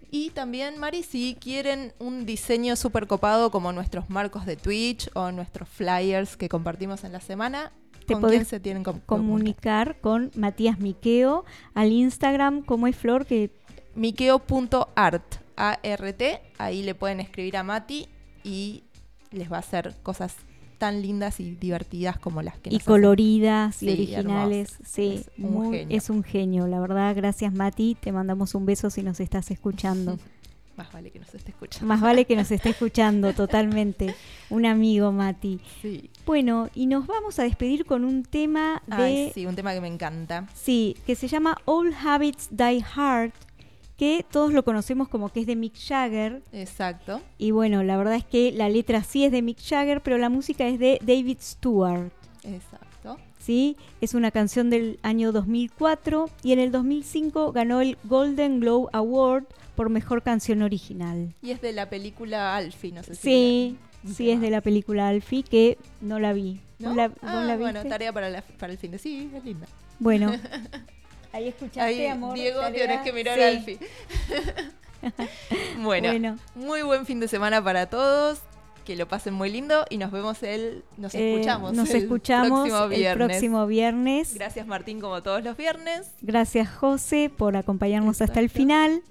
Y también, Mari, si quieren un diseño súper copado como nuestros marcos de Twitch o nuestros flyers que compartimos en la semana, Te ¿con podés quién se tienen que comunicar con Matías Miqueo al Instagram, como es Flor, que Miqueo.art, A-R-T, ahí le pueden escribir a Mati y les va a hacer cosas tan lindas y divertidas como las que y nos coloridas y Sí, originales. Sí, Es un muy- genio. es un genio. La verdad, gracias Mati. Te mandamos un beso si nos estás escuchando. Más vale que nos esté escuchando. Más vale que nos esté escuchando totalmente. Un amigo, Mati. Sí. Bueno, y nos vamos a despedir con un tema de... Ay, sí, un tema que me encanta. Sí, que se llama All Habits Die Hard, que todos lo conocemos como que es de Mick Jagger. Exacto. Y bueno, la verdad es que la letra sí es de Mick Jagger, pero la música es de David Stewart. Exacto. ¿sí? Es una canción del año 2004 y en el 2005 ganó el Golden Globe Award por mejor canción original. Y es de la película Alfie, no sé si. Sí, la- sí es de la película Alfie que no la vi. ¿No? ¿Vos la, vos Ah, la bueno, tarea para, la- para el fin de sí, es linda. Bueno, ahí escuchaste, Ahí, amor. Diego, tarea. tienes que mirar Sí. Alfie. bueno, Bueno. muy buen fin de semana para todos. Que lo pasen muy lindo y nos vemos el. Nos Eh, escuchamos. nos el escuchamos próximo el viernes. próximo viernes. Gracias, Martín, como todos los viernes. Gracias, José, por acompañarnos hasta el final.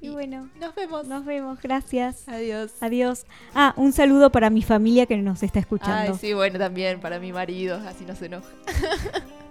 Y bueno, nos vemos. Nos vemos, gracias. Adiós. Adiós. Ah, un saludo para mi familia que nos está escuchando. Ay, sí, bueno, también para mi marido, así no se enoja.